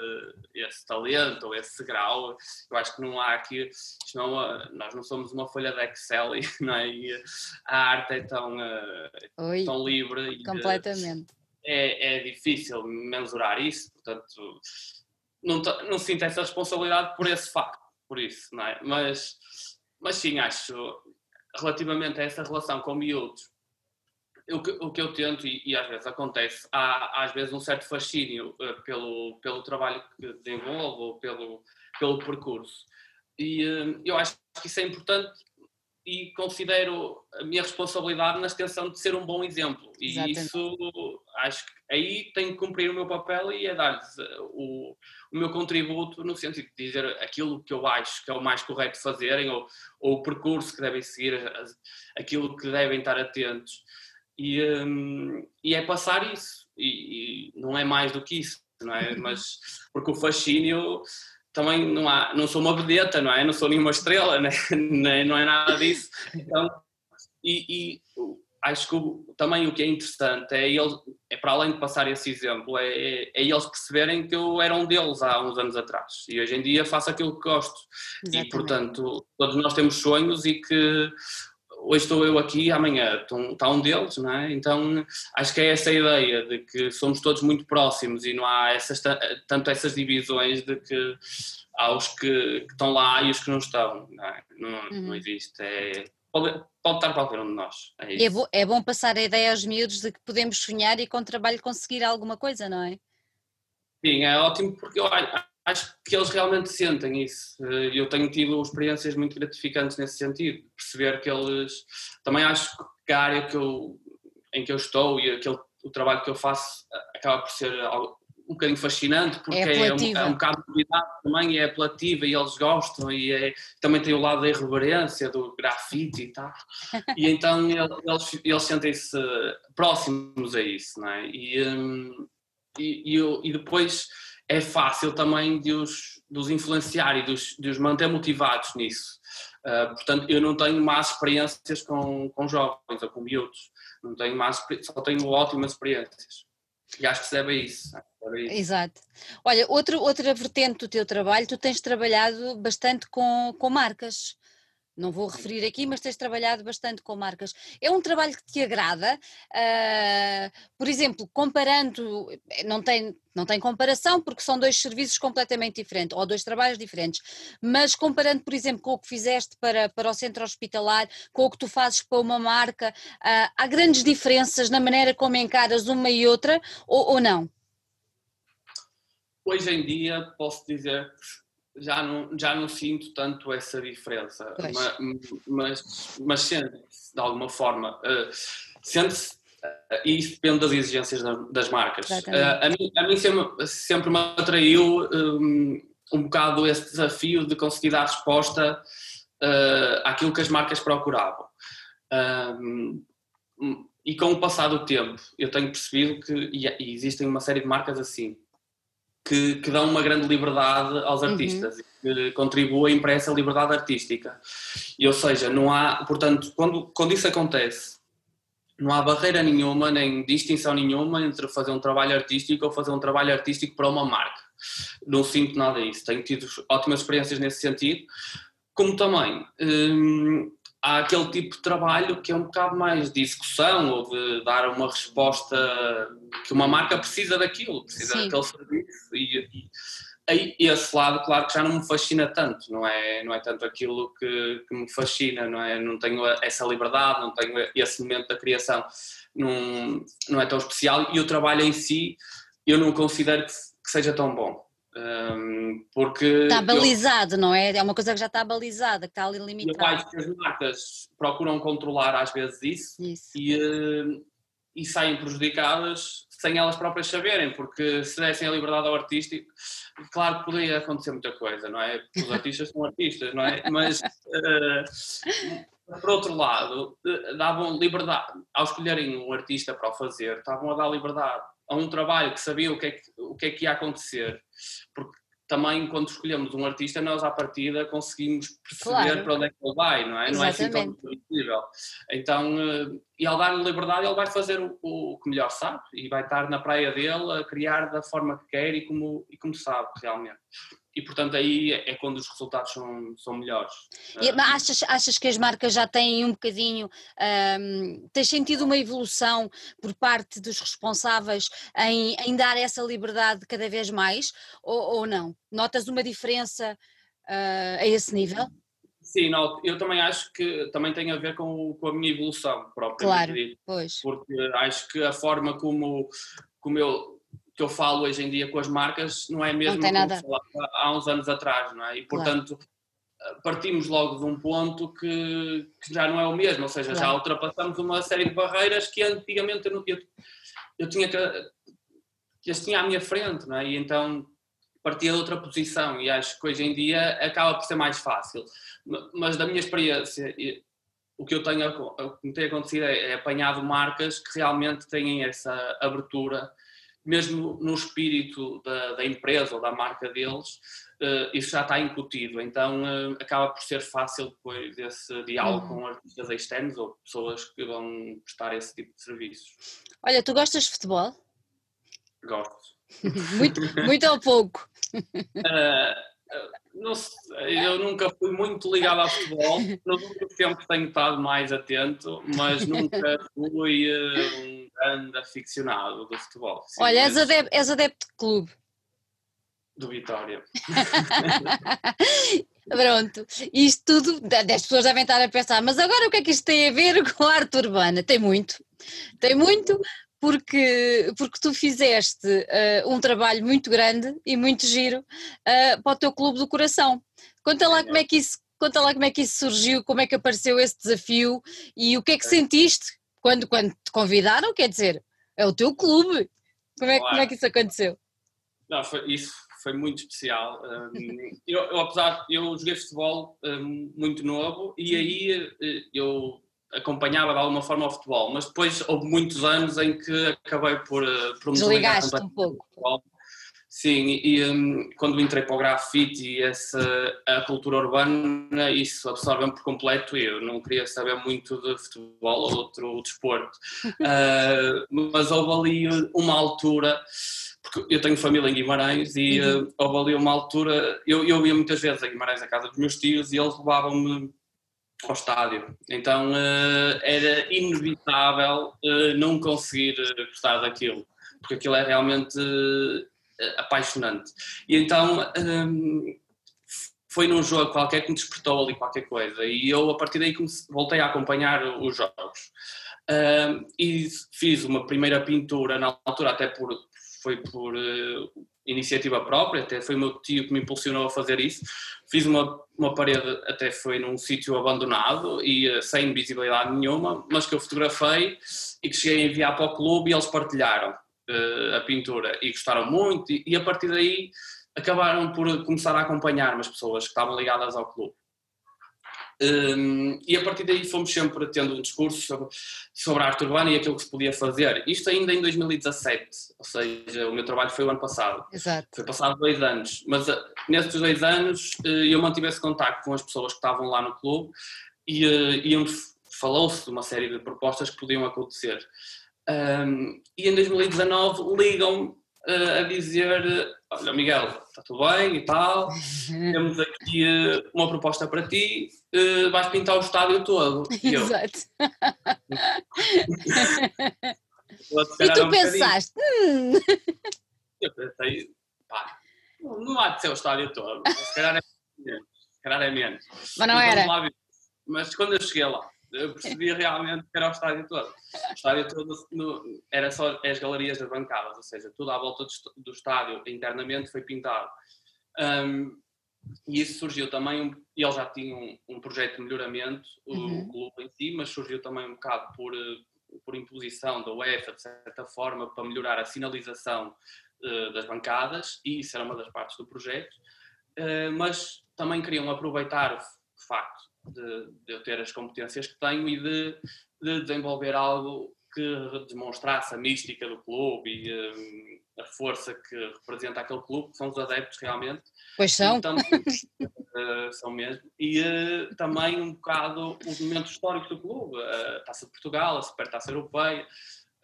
esse talento ou esse grau. Eu acho que não há aqui, não, uh, nós não somos uma folha de Excel, [LAUGHS] não é? E a arte é tão, uh, tão livre. Completamente. é, é difícil mensurar isso, portanto, não, não sinto essa responsabilidade por esse facto, por isso, não é? Mas, mas sim, acho relativamente a essa relação com miúdos, o que, o que eu tento, e, e, às vezes acontece, há às vezes um certo fascínio uh, pelo, pelo trabalho que desenvolvo, pelo, pelo percurso. E uh, eu acho que isso é importante e considero a minha responsabilidade na extensão de ser um bom exemplo. E Exatamente. isso, acho que aí tenho que cumprir o meu papel e é dar-lhes eh, o, o, meu contributo no sentido de dizer aquilo que eu acho que é o mais correto fazerem ou, ou o percurso que devem seguir, aquilo que devem estar atentos. E, um, e é passar isso. E, e, não é mais do que isso, não é? [LAUGHS] Mas porque o fascínio também não, há, não sou uma vedeta, não é? Não sou nenhuma estrela, [LAUGHS] né? não é nada disso. Então, e, e acho que o, também o que é interessante é eles, é para além de passar esse exemplo, é, é, é, eles perceberem que eu era um deles há uns anos atrás e hoje em dia faço aquilo que gosto. Exatamente. E portanto, todos nós temos sonhos e que hoje estou eu aqui, amanhã está um deles, não é? Então acho que é essa a ideia de que somos todos muito próximos e não há essas, tanto essas divisões de que há os que, que estão lá e os que não estão, não, é? não, uhum. não existe. É, pode, pode estar qualquer um de nós. É, é, bo, é bom passar a ideia aos miúdos de que podemos sonhar e com trabalho conseguir alguma coisa, não é? Sim, é ótimo porque eu acho que eles realmente sentem isso. Eh, eu tenho tido experiências muito gratificantes nesse sentido, perceber que eles também acho que a área que eu, em que eu estou e aquele, o trabalho que eu faço eh, acaba por ser algo, um bocadinho fascinante porque é, é, um, é um bocado de novidade também, e é apelativa e eles gostam e é, também tem o lado da irreverência, do grafite e tal. [LAUGHS] E então eles, eles sentem-se próximos a isso, não é? E, um, e, e, e depois é fácil também de os, de os influenciar e de os, de os manter motivados nisso. Uh, portanto, eu não tenho más experiências com, com jovens ou com miúdos, não tenho más, só tenho ótimas experiências. E acho que se deve a isso. Exato. Olha, outro, outra vertente do teu trabalho, tu tens trabalhado bastante com, com marcas. Não vou referir aqui, mas tens trabalhado bastante com marcas. É um trabalho que te agrada? Uh, por exemplo, comparando, não tem, não tem comparação porque são dois serviços completamente diferentes, ou dois trabalhos diferentes, mas comparando, por exemplo, com o que fizeste para, para o centro hospitalar, com o que tu fazes para uma marca, uh, há grandes diferenças na maneira como encaras uma e outra, ou, ou não? Hoje em dia posso dizer que já não, já não sinto tanto essa diferença, mas, mas, mas sente-se de alguma forma, uh, sente-se, uh, e isso depende das exigências da, das marcas. Uh, a mim, a mim sempre, sempre me atraiu um, um bocado esse desafio de conseguir dar resposta àquilo que as marcas procuravam. e com o passar do tempo, eu tenho percebido que e, e existem uma série de marcas assim, que, que dão uma grande liberdade aos uhum. artistas uhum. que contribuem para essa liberdade artística. E, ou seja, não há, portanto, quando, quando isso acontece, não há barreira nenhuma, nem distinção nenhuma entre fazer um trabalho artístico ou fazer um trabalho artístico para uma marca. Não sinto nada disso. Tenho tido ótimas experiências nesse sentido, como também hum, há aquele tipo de trabalho que é um bocado mais de execução ou de dar uma resposta que uma marca precisa daquilo, precisa Sim. daquele serviço e, e aí esse lado claro que já não me fascina tanto, não é, não é tanto aquilo que, que me fascina, não é, não tenho essa liberdade, não tenho esse momento da criação, não, não é tão especial e o trabalho em si eu não considero que, que seja tão bom. Um, porque está balizado, eu, não é? É uma coisa que já está balizada, que está ali limitada. Eu acho que as marcas procuram controlar às vezes isso, isso. E, uh, e saem prejudicadas sem elas próprias saberem, porque se dessem a liberdade ao artístico, claro que poderia acontecer muita coisa, não é? Porque os artistas são artistas, não é? Mas, uh, por outro lado, uh, davam liberdade, ao escolherem um artista para o fazer, estavam a dar liberdade a um trabalho que sabia o que é que, o que, é que ia acontecer. Porque também quando escolhemos um artista, nós à partida conseguimos perceber claro. para onde é que ele vai, não é? Exatamente. Não é assim tão previsível. Então, eh, e ao dar-lhe liberdade, ele vai fazer o, o, que melhor sabe e vai estar na praia dele a criar da forma que quer e como, e como sabe realmente e portanto aí é quando os resultados são, são melhores. E, achas, achas que as marcas já têm um bocadinho, um, tens sentido uma evolução por parte dos responsáveis em, em dar essa liberdade cada vez mais ou, ou não? Notas uma diferença uh, a esse nível? Sim, não, eu também acho que também tem a ver com, com a minha evolução própria. Claro, pois. Porque acho que a forma como, como eu que eu falo hoje em dia com as marcas não é mesmo não como falava há uns anos atrás, não é? E portanto claro. partimos logo de um ponto que, que, já não é o mesmo, ou seja, claro. já ultrapassamos uma série de barreiras que antigamente eu, eu, eu tinha que, as tinha à minha frente, não é? E então partia de outra posição e acho que hoje em dia acaba por ser mais fácil. Mas da minha experiência, o que eu tenho, o que me tem acontecido é, é apanhado marcas que realmente têm essa abertura mesmo no espírito da, da, empresa ou da marca deles, uh, isso já está incutido. Então uh, acaba por ser fácil depois esse diálogo uhum. com artistas externos ou pessoas que vão prestar esse tipo de serviços. Olha, tu gostas de futebol? Gosto. [LAUGHS] muito, muito ou pouco? Uh, [LAUGHS] sei, eu nunca fui muito ligado ao futebol, nos últimos tempos tenho estado mais atento, mas nunca fui uh, um grande aficionado do futebol. Sim, Olha, és, adepto, és adepto de clube? Do Vitória. [LAUGHS] Pronto, isto tudo, 10 pessoas devem estar a pensar, mas agora o que é que isto tem a ver com a arte urbana? Tem muito, tem muito, porque, porque tu fizeste uh, um trabalho muito grande e muito giro uh, para o teu clube do coração. Conta lá como é que isso, conta lá como é que isso surgiu, como é que apareceu esse desafio e o que é que sentiste quando, quando te convidaram, quer dizer, é o teu clube. Como é, como é que isso aconteceu? Não, foi, isso foi muito especial. eu, eu, apesar, eu joguei futebol muito novo e aí eh, eu acompanhava de alguma forma o futebol, mas depois houve muitos anos em que acabei por, eh, por me Desligaste um pouco. Sim, e um, quando entrei para o grafite e essa, a cultura urbana, isso absorveu-me por completo e eu não queria saber muito de futebol ou outro desporto. uh, [LAUGHS] mas houve ali uma altura, porque eu tenho família em Guimarães e uhum. uh, houve ali uma altura, eu, eu ia muitas vezes a Guimarães, à casa dos meus tios, e eles levavam-me ao estádio. Então uh, era inevitável uh, não conseguir eh, gostar daquilo, porque aquilo é realmente uh, apaixonante. E então um, foi num jogo qualquer que me despertou ali qualquer coisa, e eu a partir daí voltei a acompanhar os jogos. e fiz uma primeira pintura na altura, até por, foi por iniciativa própria, até foi o meu tio que me impulsionou a fazer isso. Fiz uma, uma parede, até foi num sítio abandonado e uh, sem visibilidade nenhuma, mas que eu fotografei e que cheguei a enviar para o clube e eles partilharam uh, a pintura e gostaram muito e, e a partir daí acabaram por começar a acompanhar as pessoas que estavam ligadas ao clube. Um, e a partir daí fomos sempre tendo um discurso sobre, sobre a arte urbana e aquilo que se podia fazer. Isto ainda em 2017, ou seja, o meu trabalho foi o ano passado. Exato. Foi passado dois anos, mas uh, nesses dois anos uh, eu mantive esse contacto com as pessoas que estavam lá no clube e, uh, falou-se de uma série de propostas que podiam acontecer. Um, e em 2019 ligam-me a dizer: Olha, Miguel, está tudo bem e tal, [LAUGHS] temos aqui uh, uma proposta para ti, uh, vais pintar o estádio todo. E eu, [LAUGHS] Exato. e tu um pensaste? Hum. Eu pensei, pá, não há de ser o estádio todo, se calhar é menos. Se calhar é menos. Mas não era. Mas quando eu cheguei lá, eu percebi realmente que era o estádio todo. O estádio todo no, era só as galerias das bancadas, ou seja, tudo à volta do, estádio internamente foi pintado. Um, e isso surgiu também, e eles já tinham um, um projeto de melhoramento, o, uhum. clube em si, mas surgiu também um bocado por, por imposição da UEFA, de certa forma, para melhorar a sinalização uh, das bancadas, e isso era uma das partes do projeto, uh, mas também queriam aproveitar o facto de, de, eu ter as competências que tenho e de, de desenvolver algo que demonstrasse a mística do clube e um, a força que representa aquele clube, que são os adeptos realmente. Pois são. Então, uh, [LAUGHS] são mesmo. E uh, também um bocado os momentos históricos do clube, a Taça de Portugal, a Supertaça Europeia,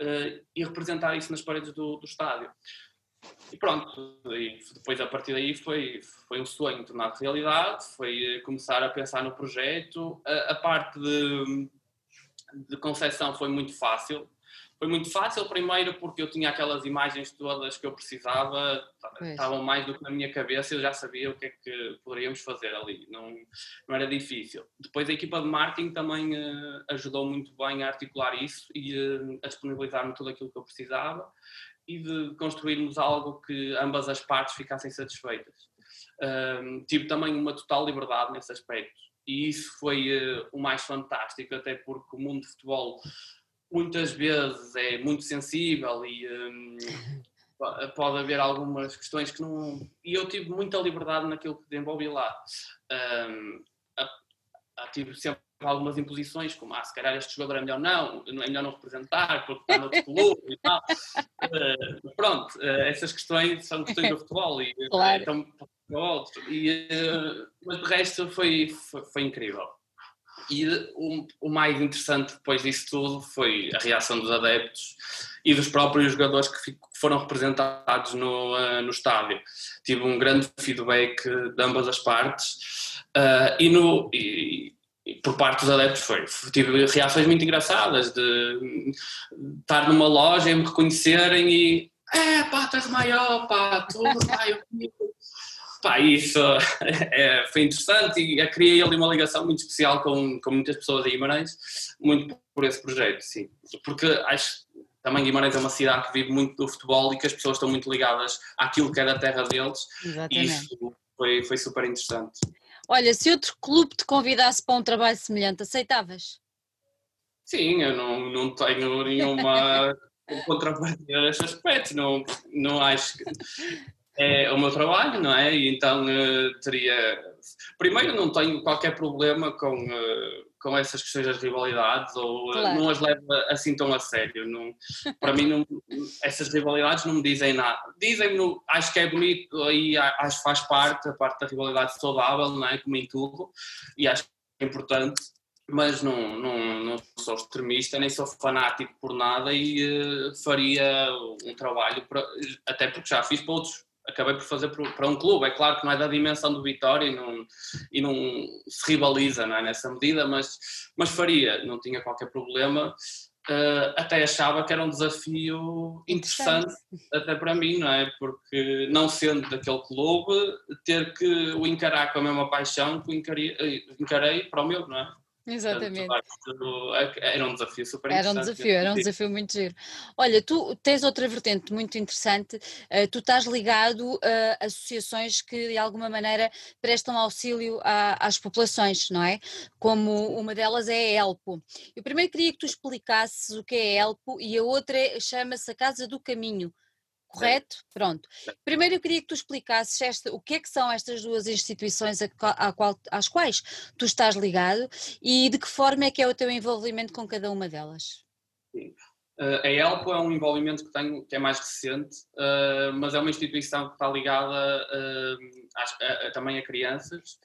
uh, e representar isso nas paredes do, do estádio. E pronto, e depois a partir daí foi, foi um sonho tornado realidade, foi eh, começar a pensar no projeto. A, a parte de, de concepção foi muito fácil. Foi muito fácil, primeiro porque eu tinha aquelas imagens todas que eu precisava, estavam mais do que na minha cabeça, eu já sabia o que é que poderíamos fazer ali, não, não era difícil. Depois a equipa de marketing também uh, ajudou muito bem a articular isso e uh, a disponibilizar-me tudo aquilo que eu precisava e de construirmos algo que ambas as partes ficassem satisfeitas. Um, tive também uma total liberdade nesse aspecto e isso foi uh, o mais fantástico, até porque o mundo de futebol muitas vezes é muito sensível e um, pode haver algumas questões que não. E eu tive muita liberdade naquilo que desenvolvi lá. Um, tive sempre algumas imposições, como, ah, se calhar este jogador é melhor não, é melhor não representar, porque está no outro [LAUGHS] clube e tal. Uh, pronto, uh, essas questões são questões do futebol e claro. então, outro. E, uh, mas de resto foi, foi, foi incrível. E o, o, mais interessante depois disso tudo foi a reação dos adeptos e dos próprios jogadores que foram representados no, uh, no estádio. Tive um grande feedback de ambas as partes uh, e, no, e, por parte dos adeptos foi. Tive reações muito engraçadas de estar numa loja e me reconhecerem e é pá, tu és maior, pá, tu vai, Pá, isso [LAUGHS] é, foi interessante e criei ali uma ligação muito especial com, com muitas pessoas de Guimarães, muito por esse projeto, sim. Porque acho também Guimarães é uma cidade que vive muito do futebol e que as pessoas estão muito ligadas àquilo que é da terra deles Exatamente. e isso foi, foi super interessante. Olha, se outro clube te convidasse para um trabalho semelhante, aceitavas? Sim, eu não, não tenho nenhuma [LAUGHS] contrapartida nesse aspecto, não, não acho que é o meu trabalho, não é? E então uh, teria. Primeiro, não tenho qualquer problema com, uh, com essas questões das rivalidades, ou uh, claro. não as levo assim tão a sério. Não, para mim, não, essas rivalidades não me dizem nada. Dizem-me, acho que é bonito e acho que faz parte, a parte da rivalidade saudável, não é? Como em tudo, e acho que é importante. Mas não, não, não sou extremista, nem sou fanático por nada e faria um trabalho, para, até porque já fiz para outros acabei por fazer para um clube. É claro que não é da dimensão do Vitória e não, e não se rivaliza não é, nessa medida, mas, mas faria, não tinha qualquer problema. Uh, até achava que era um desafio interessante, até para mim, não é? Porque não sendo daquele clube, ter que o encarar com a mesma paixão que o encarei, encarei para o meu, não é? Exatamente. Era um desafio super Era um desafio, era um desafio muito giro. Olha, tu tens outra vertente muito interessante, uh, tu estás ligado a associações que de alguma maneira prestam auxílio a, às populações, não é? Como uma delas é a ELPO. Eu primeiro queria que tu explicasses o que é a ELPO e a outra é, chama-se a Casa do Caminho. Correto? Pronto. Primeiro eu queria que tu explicasses esta, o que é que são estas duas instituições a, a qual, às quais tu estás ligado e de que forma é que é o teu envolvimento com cada uma delas. Sim. Uh, a ELPO é um envolvimento que tenho que é mais recente, uh, mas é uma instituição que está ligada uh, a, a, também a crianças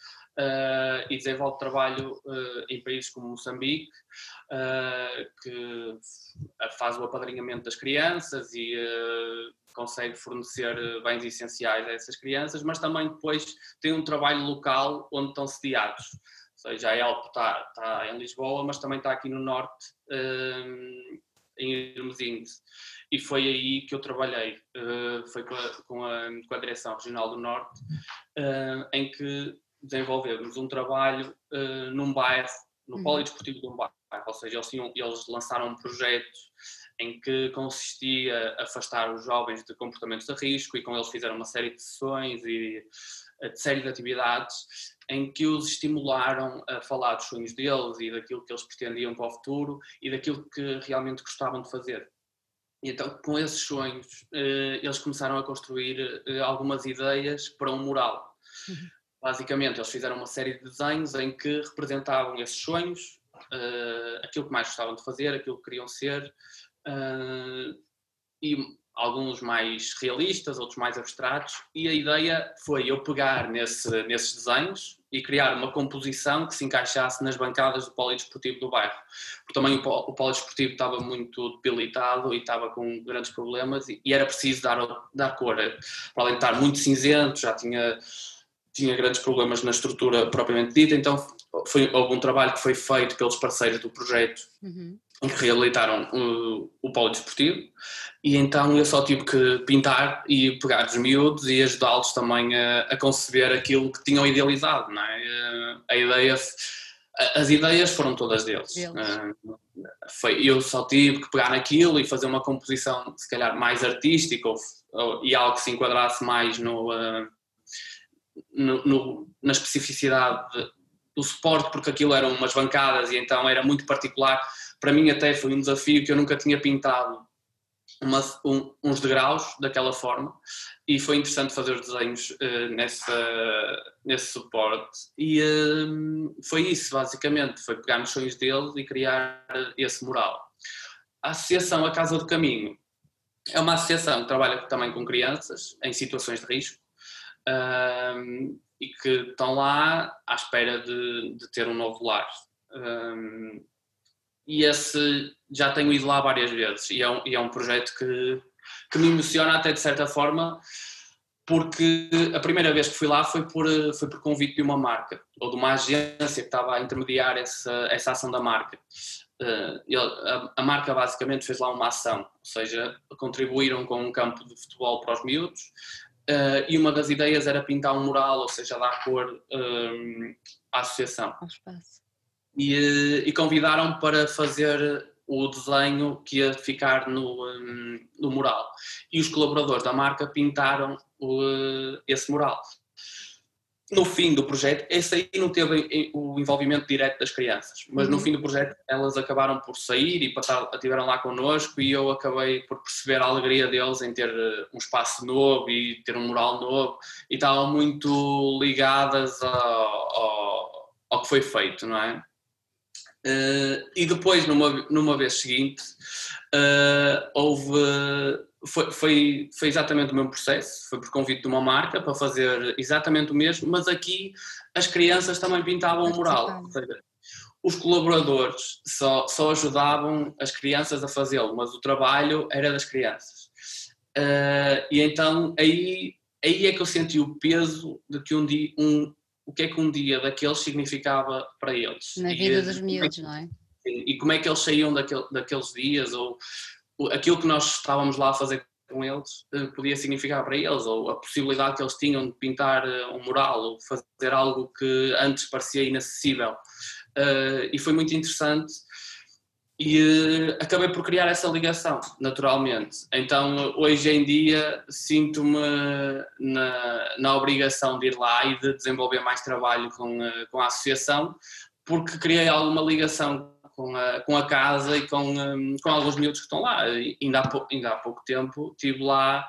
e desenvolve trabalho em países como Moçambique, que faz o apadrinhamento das crianças e consegue fornecer bens essenciais a essas crianças, mas também depois tem um trabalho local onde estão sediados. Ou seja, a ELP está, está em Lisboa, mas também está aqui no Norte, em Irmesinde e foi aí que eu trabalhei, uh, foi com a, com a, com a Direção Regional do Norte, uh, em que desenvolvermos um trabalho uh, num bairro, no uhum. polidesportivo de um bairro, ou seja, eles, tinham, eles lançaram um projeto em que consistia afastar os jovens de comportamentos de risco e com eles fizeram uma série de sessões e de série de atividades em que os estimularam a falar dos sonhos deles e daquilo que eles pretendiam para o futuro e daquilo que realmente gostavam de fazer. E então, com esses sonhos, eh, eles começaram a construir algumas ideias para um mural. Uhum. Basicamente, eles fizeram uma série de desenhos em que representavam esses sonhos, uh, aquilo que mais gostavam de fazer, aquilo que queriam ser, e alguns mais realistas, outros mais abstratos, e a ideia foi eu pegar nesse, nesses desenhos e criar uma composição que se encaixasse nas bancadas do polidesportivo do bairro. Porque também o, o polidesportivo estava muito debilitado e estava com grandes problemas e, era preciso dar, dar cor. Para além de estar muito cinzento, já tinha tinha grandes problemas na estrutura propriamente dita, então foi, houve um trabalho que foi feito pelos parceiros do projeto uhum. Que reabilitaram o, o polo desportivo e então eu só tive que pintar e pegar os miúdos e ajudá-los também a, a, conceber aquilo que tinham idealizado, não é? Eh, a ideia, as ideias foram todas deles. deles. Uh, foi, eu só tive que pegar naquilo e fazer uma composição se calhar mais artística ou, ou, e algo que se enquadrasse mais no... Uh, no, no, na especificidade do suporte, porque aquilo eram umas bancadas e então era muito particular. Para mim até foi um desafio que eu nunca tinha pintado uma, um, uns degraus daquela forma e foi interessante fazer os desenhos uh, nessa, nesse suporte e uh, foi isso basicamente, foi pegar nos sonhos deles e criar esse mural. A Associação A Casa do Caminho é uma associação que trabalha também com crianças em situações de risco uh, e que estão lá à espera de, de ter um novo lar. E esse já tenho ido lá várias vezes e é um, e é um projeto que, que me emociona até de certa forma porque a primeira vez que fui lá foi por, foi por convite de uma marca ou de uma agência que estava a intermediar essa, essa ação da marca. Uh, a, marca basicamente fez lá uma ação, ou seja, contribuíram com um campo de futebol para os miúdos uh, e uma das ideias era pintar um mural, ou seja, dar cor uh, à associação. E, e convidaram para fazer o desenho que ia ficar no, um, no mural. E os colaboradores da marca pintaram o, esse mural. No fim do projeto, esse aí não teve o envolvimento direto das crianças, mas uhum. no fim do projeto elas acabaram por sair e estiveram lá connosco e eu acabei por perceber a alegria deles em ter eh, um espaço novo e ter um mural novo e estavam muito ligadas ao, ao, ao que foi feito, não é? Uh, e depois, numa, numa vez seguinte, uh, houve. Foi, foi, foi exatamente o mesmo processo, foi por convite de uma marca para fazer exatamente o mesmo, mas aqui as crianças também pintavam o mural. Ou seja, os colaboradores só, só ajudavam as crianças a fazê-lo, mas o trabalho era das crianças. Uh, e então aí, aí é que eu senti o peso de que um dia, um, o que é que um dia daqueles significava para eles. Na vida e, dos miúdos, não é? E como é que eles saíam daquele, daqueles dias, ou, ou aquilo que nós estávamos lá a fazer com eles eh, podia significar para eles, ou a possibilidade que eles tinham de pintar eh, um mural, ou fazer algo que antes parecia inacessível. Uh, e foi muito interessante e uh, acabei por criar essa ligação, naturalmente. Então, hoje em dia, sinto-me na, na obrigação de ir lá e de desenvolver mais trabalho com, uh, com a associação, porque criei alguma ligação com a, com a casa e com, um, com alguns miúdos que estão lá. E ainda, há, ainda há pouco tempo estive lá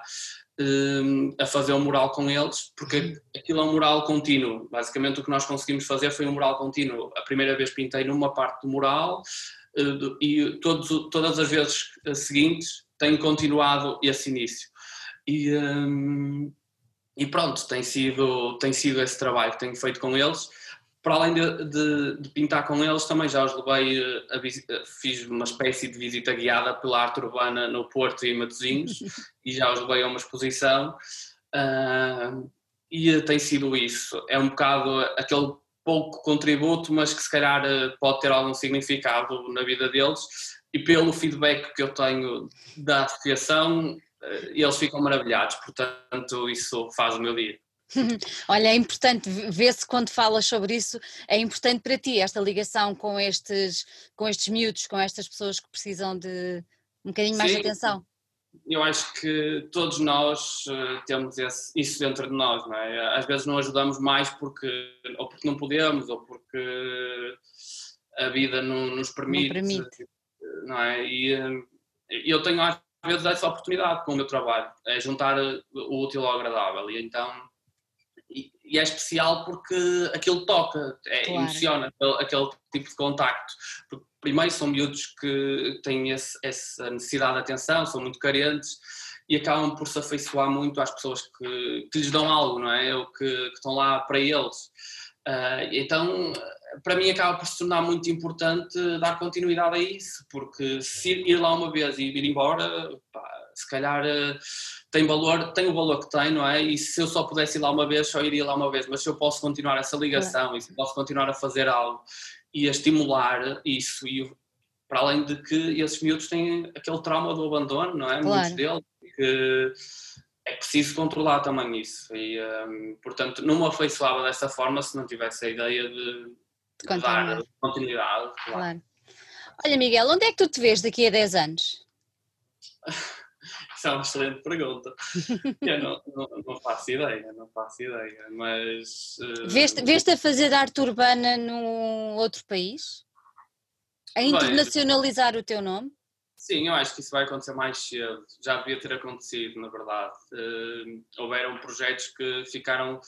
um, a fazer um mural com eles, porque aquilo é um mural contínuo. Basicamente, o que nós conseguimos fazer foi um mural contínuo. A primeira vez pintei numa parte do mural eh, e todos, todas as vezes eh, seguintes tem continuado esse início. E, um, e pronto, tem sido, tem sido esse trabalho que tenho feito com eles. Para além de, de, de pintar com eles, também já os levei, eh, a, fiz uma espécie de visita guiada pela arte urbana no Porto e em Matosinhos [LAUGHS] e já os levei a uma exposição. Uh, e tem sido isso. É um bocado aquele pouco contributo, mas que se calhar eh, pode ter algum significado na vida deles. E pelo feedback que eu tenho da associação, eh, eles ficam maravilhados, portanto, isso faz o meu dia. [LAUGHS] Olha, é importante ver-se quando falas sobre isso, é importante para ti esta ligação com estes, com estes miúdos, com estas pessoas que precisam de um bocadinho mais Sim. de atenção eu acho que todos nós uh, temos esse, isso dentro de nós, não é? Às vezes não ajudamos mais porque, ou porque não podemos, ou porque a vida não nos permite, não, permite. não é? E uh, eu tenho às vezes essa oportunidade com o meu trabalho, é juntar o útil ao agradável, e então e, e é especial porque aquilo toca, é, claro. emociona aquele tipo de contacto, porque primeiro são miúdos que têm esse, essa necessidade de atenção, são muito carentes e acabam por se afeiçoar muito às pessoas que, que lhes dão algo, não é? Ou que, que estão lá para eles. Uh, então, para mim acaba por se tornar muito importante dar continuidade a isso, porque se ir lá uma vez e vir embora, pá, se calhar uh, tem valor, tem o valor que tem, não é? E se eu só pudesse ir lá uma vez, só iria lá uma vez, mas se eu posso continuar essa ligação é. e se posso continuar a fazer algo e a estimular isso e para além de que esses miúdos têm aquele trauma do abandono, não é? Claro. Muitos deles, que é preciso controlar também isso e um, portanto não me afeiçoava dessa forma se não tivesse a ideia de, de dar continuidade. Claro. claro. Olha Miguel, onde é que tu te vês daqui a 10 anos? [LAUGHS] Isso é uma excelente pergunta. [LAUGHS] Eu não, não, não, faço ideia, não faço ideia, mas. Uh... Veste, veste a fazer arte urbana num outro país? A internacionalizar Bem, o teu nome? Sim, eu acho que isso vai acontecer mais cedo. Já devia ter acontecido, na verdade. Uh, houveram projetos que ficaram.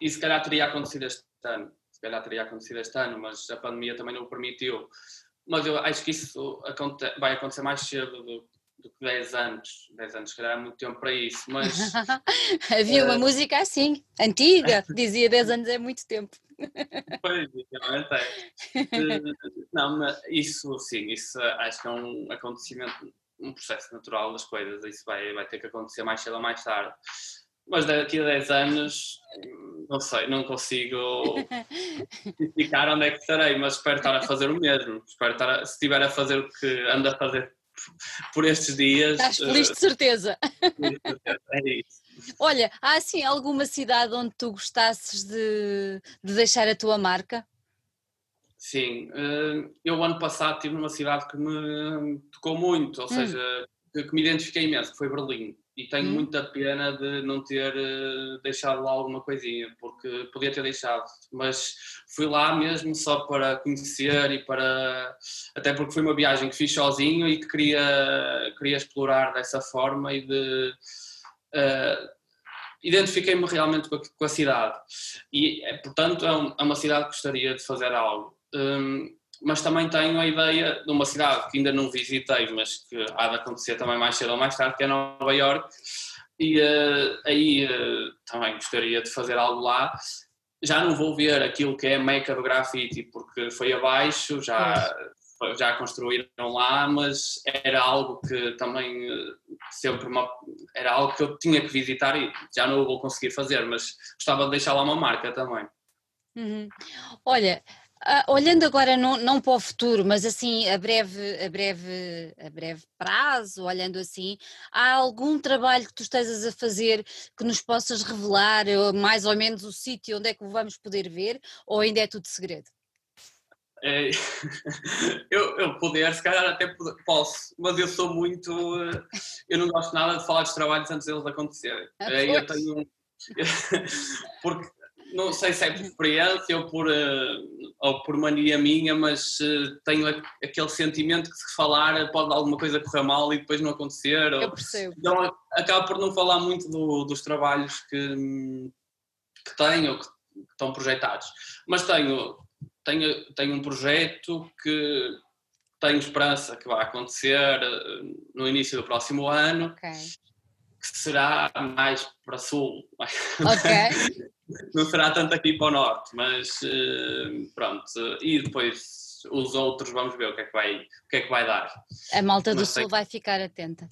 E se calhar teria acontecido este ano. Se calhar teria acontecido este ano, mas a pandemia também não o permitiu. Mas eu acho que isso vai acontecer mais cedo do, do que 10 anos. 10 anos, se calhar, é muito tempo para isso. Mas. [LAUGHS] Havia uh... uma música assim, antiga, [LAUGHS] dizia 10 anos é muito tempo. [LAUGHS] Pois, realmente é. Não, mas isso sim, isso acho que é um acontecimento, um processo natural das coisas, isso vai, vai ter que acontecer mais cedo ou mais tarde. Mas daqui a 10 anos, não sei, não consigo explicar onde é que estarei, mas espero estar a fazer o mesmo. Espero estar a, se estiver a fazer o que ando a fazer por estes dias. Estás feliz de certeza. É isso. Olha, há assim alguma cidade onde tu gostasses de, de deixar a tua marca? Sim, eh, eu ano passado estive numa cidade que me tocou muito, ou hum. seja, que me identifiquei imenso, que foi Berlim. E tenho hum. muita pena de não ter eh, deixado lá alguma coisinha, porque podia ter deixado. Mas fui lá mesmo só para conhecer e para. Até porque foi uma viagem que fiz sozinho e que queria, queria explorar dessa forma e de uh, identifiquei-me realmente com a, com a, cidade e, eh, portanto, é, um, é, uma cidade que gostaria de fazer algo. Um, mas também tenho a ideia de uma cidade que ainda não visitei, mas que há de acontecer também mais cedo ou mais tarde, que é Nova York, e uh, aí uh, também gostaria de fazer algo lá. Já não vou ver aquilo que é meca do grafite, porque foi abaixo, já já construíram lá, mas era algo que também eh, sempre uma, era algo que eu tinha que visitar e já não vou conseguir fazer, mas gostava de deixar lá uma marca também. Uhum. Olha, uh, olhando agora não, não para o futuro, mas assim a breve, a breve, a breve prazo, olhando assim, há algum trabalho que tu estejas a fazer que nos possas revelar mais ou menos o sítio onde é que o vamos poder ver ou ainda é tudo segredo? É, [LAUGHS] eu, eu poder, se calhar até posso, mas eu sou muito. Eu não gosto nada de falar dos trabalhos antes deles acontecerem. Ah, é, eu tenho. [LAUGHS] Porque não sei se é por experiência ou por, eh, ou por mania minha, mas eh, tenho aquele sentimento que se falar pode alguma coisa correr mal e depois não acontecer. Eu percebo. Então acabo por não falar muito do, dos trabalhos que, que tenho, que estão projetados. Mas tenho tenho, tenho um projeto que tenho esperança que vai acontecer eh, no início do próximo ano, okay. que será mais para sul. Okay. [LAUGHS] Não será tanto aqui para o norte, mas eh, pronto. E depois os outros vamos ver o que é que vai, o que é que vai dar. A malta do Sul vai ficar atenta.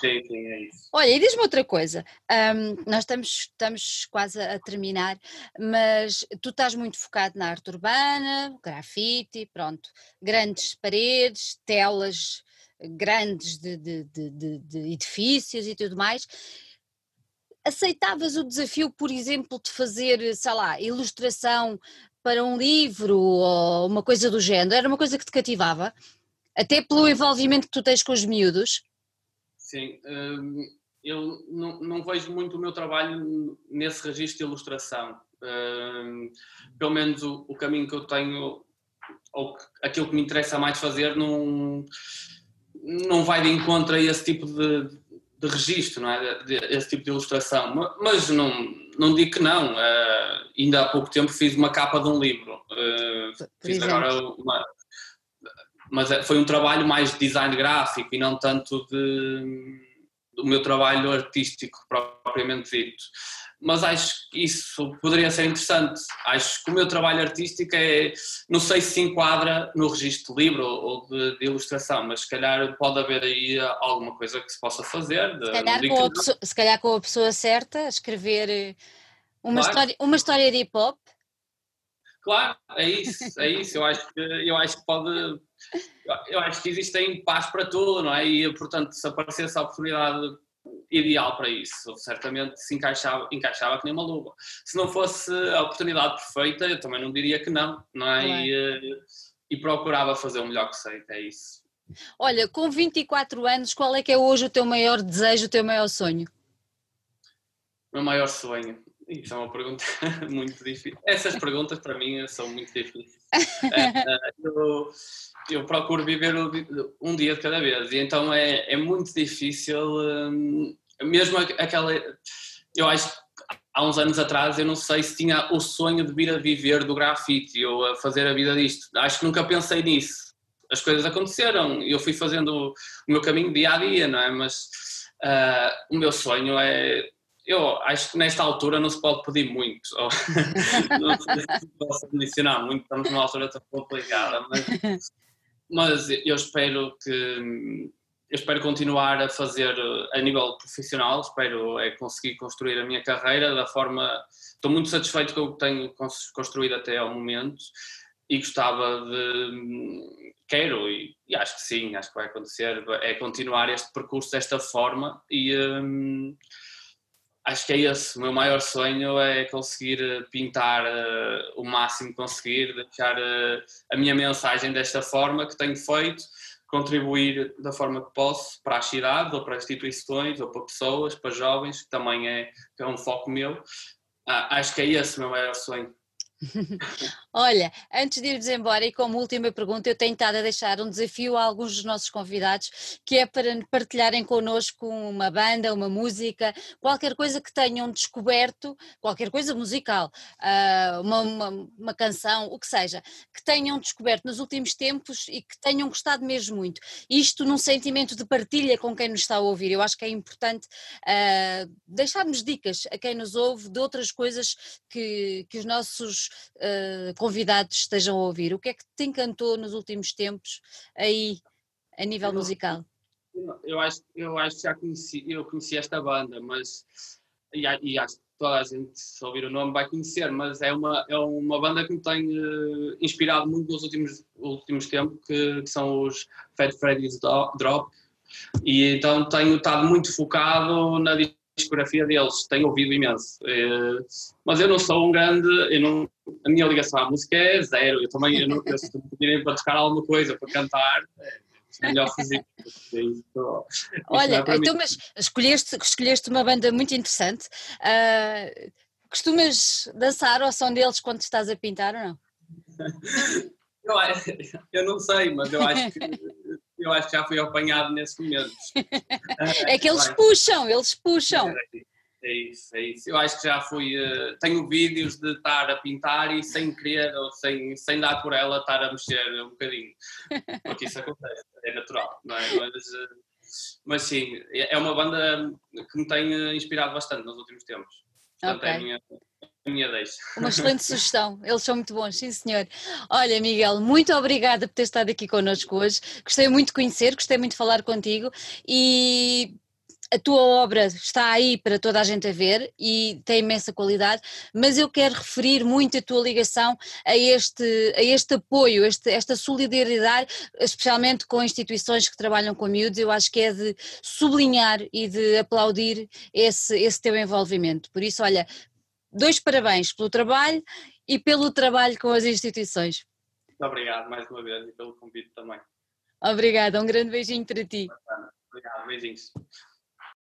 Sim, sim, é isso. Olha, e diz-me outra coisa, um, nós estamos, estamos quase a terminar, mas tu estás muito focado na arte urbana, grafite, pronto, grandes paredes, telas grandes de, de, de, de edifícios e tudo mais aceitavas o desafio, por exemplo, de fazer, sei lá, ilustração para um livro ou uma coisa do género? Era uma coisa que te cativava? Até pelo envolvimento que tu tens com os miúdos? Sim, hum, eu não, vejo muito o meu trabalho nesse registro de ilustração. Hum, pelo menos o, o caminho que eu tenho, ou aquilo que me interessa mais fazer, não, não vai de encontro a esse tipo de, de registro, não é? De, esse tipo de ilustração. Mas não, não digo que não. Uh, ainda há pouco tempo fiz uma capa de um livro. Uh, fiz agora uma, mas é, foi um trabalho mais de design gráfico e não tanto de, do meu trabalho artístico propriamente dito. Mas acho que isso poderia ser interessante. Acho que o meu trabalho artístico é, não sei se enquadra no registro de livro ou de, de ilustração, mas se calhar pode haver aí alguma coisa que se possa fazer. De, se, calhar com a pessoa, se calhar com a pessoa certa, escrever eh, uma, claro. história, uma história de hip hop. Claro, é isso, é isso. Eu acho que, eu acho que pode eu acho que existem paz para tudo, não é? E, portanto, se aparecesse a oportunidade ideal para isso, certamente se encaixava, encaixava que nem uma luva. Se não fosse a oportunidade perfeita, eu também não diria que não, não é? E, eh, e, procurava fazer o melhor que sei, é isso. Olha, com 24 anos, qual é que é hoje o teu maior desejo, o teu maior sonho? O meu maior sonho? Isso é uma pergunta [LAUGHS] muito difícil. Essas perguntas para mim são muito difíceis. É, eu, eu procuro viver um dia de cada vez e então é, é muito difícil, hum, mesmo aquela. Eu acho que há uns anos atrás eu não sei se tinha o sonho de vir a viver do grafite ou a fazer a vida disto. Acho que nunca pensei nisso. As coisas aconteceram e eu fui fazendo o meu caminho dia a dia, não é? Mas uh, o meu sonho é eu acho que nesta altura não se pode pedir muito, ou, [LAUGHS] não se posso condicionar muito, estamos numa altura tão complicada, mas, mas eu espero que eu espero continuar a fazer a nível profissional, espero é conseguir construir a minha carreira da forma. Estou muito satisfeito com o que tenho construído até ao momento e gostava de. Quero e, e acho que sim, acho que vai acontecer, é continuar este percurso desta forma e. Hum, acho que é esse. O meu maior sonho é conseguir eh, pintar uh, o máximo que conseguir, deixar uh, a minha mensagem desta forma que tenho feito, contribuir da forma que posso para a cidade, ou para instituições, ou para pessoas, para jovens, que também é, é um foco meu. Ah, acho que é esse o meu maior sonho. [LAUGHS] Olha, antes de irmos embora e como última pergunta, eu tenho estado a deixar um desafio a alguns dos nossos convidados, que é para partilharem connosco uma banda, uma música, qualquer coisa que tenham descoberto, qualquer coisa musical, ah, uma, uma, uma canção, o que seja, que tenham descoberto nos últimos tempos e que tenham gostado mesmo muito. Isto num sentimento de partilha com quem nos está a ouvir. Eu acho que é importante uh, deixarmos dicas a quem nos ouve de outras coisas que, que os nossos uh, convidados estejam a ouvir. O que é que te encantou nos últimos tempos aí, a nível musical? Eu acho, eu acho que já conheci, eu conheci esta banda, mas e, e acho que toda a gente, se ouvir o nome, vai conhecer, mas é uma, é uma banda que me tem uh, inspirado muito nos últimos, últimos tempos, que, que são os Fat Freddy's Drop, e então tenho estado muito focado na discografia deles, tenho ouvido imenso. Uh, mas eu não sou um grande, eu não, a minha ligação à música é zero. Eu também, eu não, eu, se pedirem para tocar alguma coisa, para cantar, é melhor fazer isso. Olha, é então, mas escolheste, escolheste uma banda muito interessante. Uh, costumas dançar ao som deles quando estás a pintar ou não? [LAUGHS] Eu, eu não sei, mas eu acho que [LAUGHS] eu acho que já fui apanhado nesses momentos. [LAUGHS] é que eles puxam, eles puxam. É isso, é isso. Eu acho que já fui. Uh, tenho vídeos de estar a pintar e sem querer ou sem, sem dar por ela estar a mexer um bocadinho. [LAUGHS] Porque isso acontece, é natural, não é? Mas, uh, mas sim, é, é uma banda que me tem inspirado bastante nos últimos tempos. Portanto, okay. é a minha, minha deixa. Uma excelente sugestão, eles são muito bons, sim senhor. Olha, Miguel, muito obrigada por ter estado aqui connosco hoje. Gostei muito de conhecer, gostei muito de falar contigo e a tua obra está aí para toda a gente a ver e tem imensa qualidade, mas eu quero referir muito a tua ligação a este, a este apoio, este, esta solidariedade, especialmente com instituições que trabalham com miúdos, eu acho que é de sublinhar e de aplaudir esse, esse teu envolvimento. Por isso, olha, dois parabéns pelo trabalho e pelo trabalho com as instituições. Muito obrigado mais uma vez e pelo convite também. Obrigada, um grande beijinho para ti. Obrigado, beijinhos.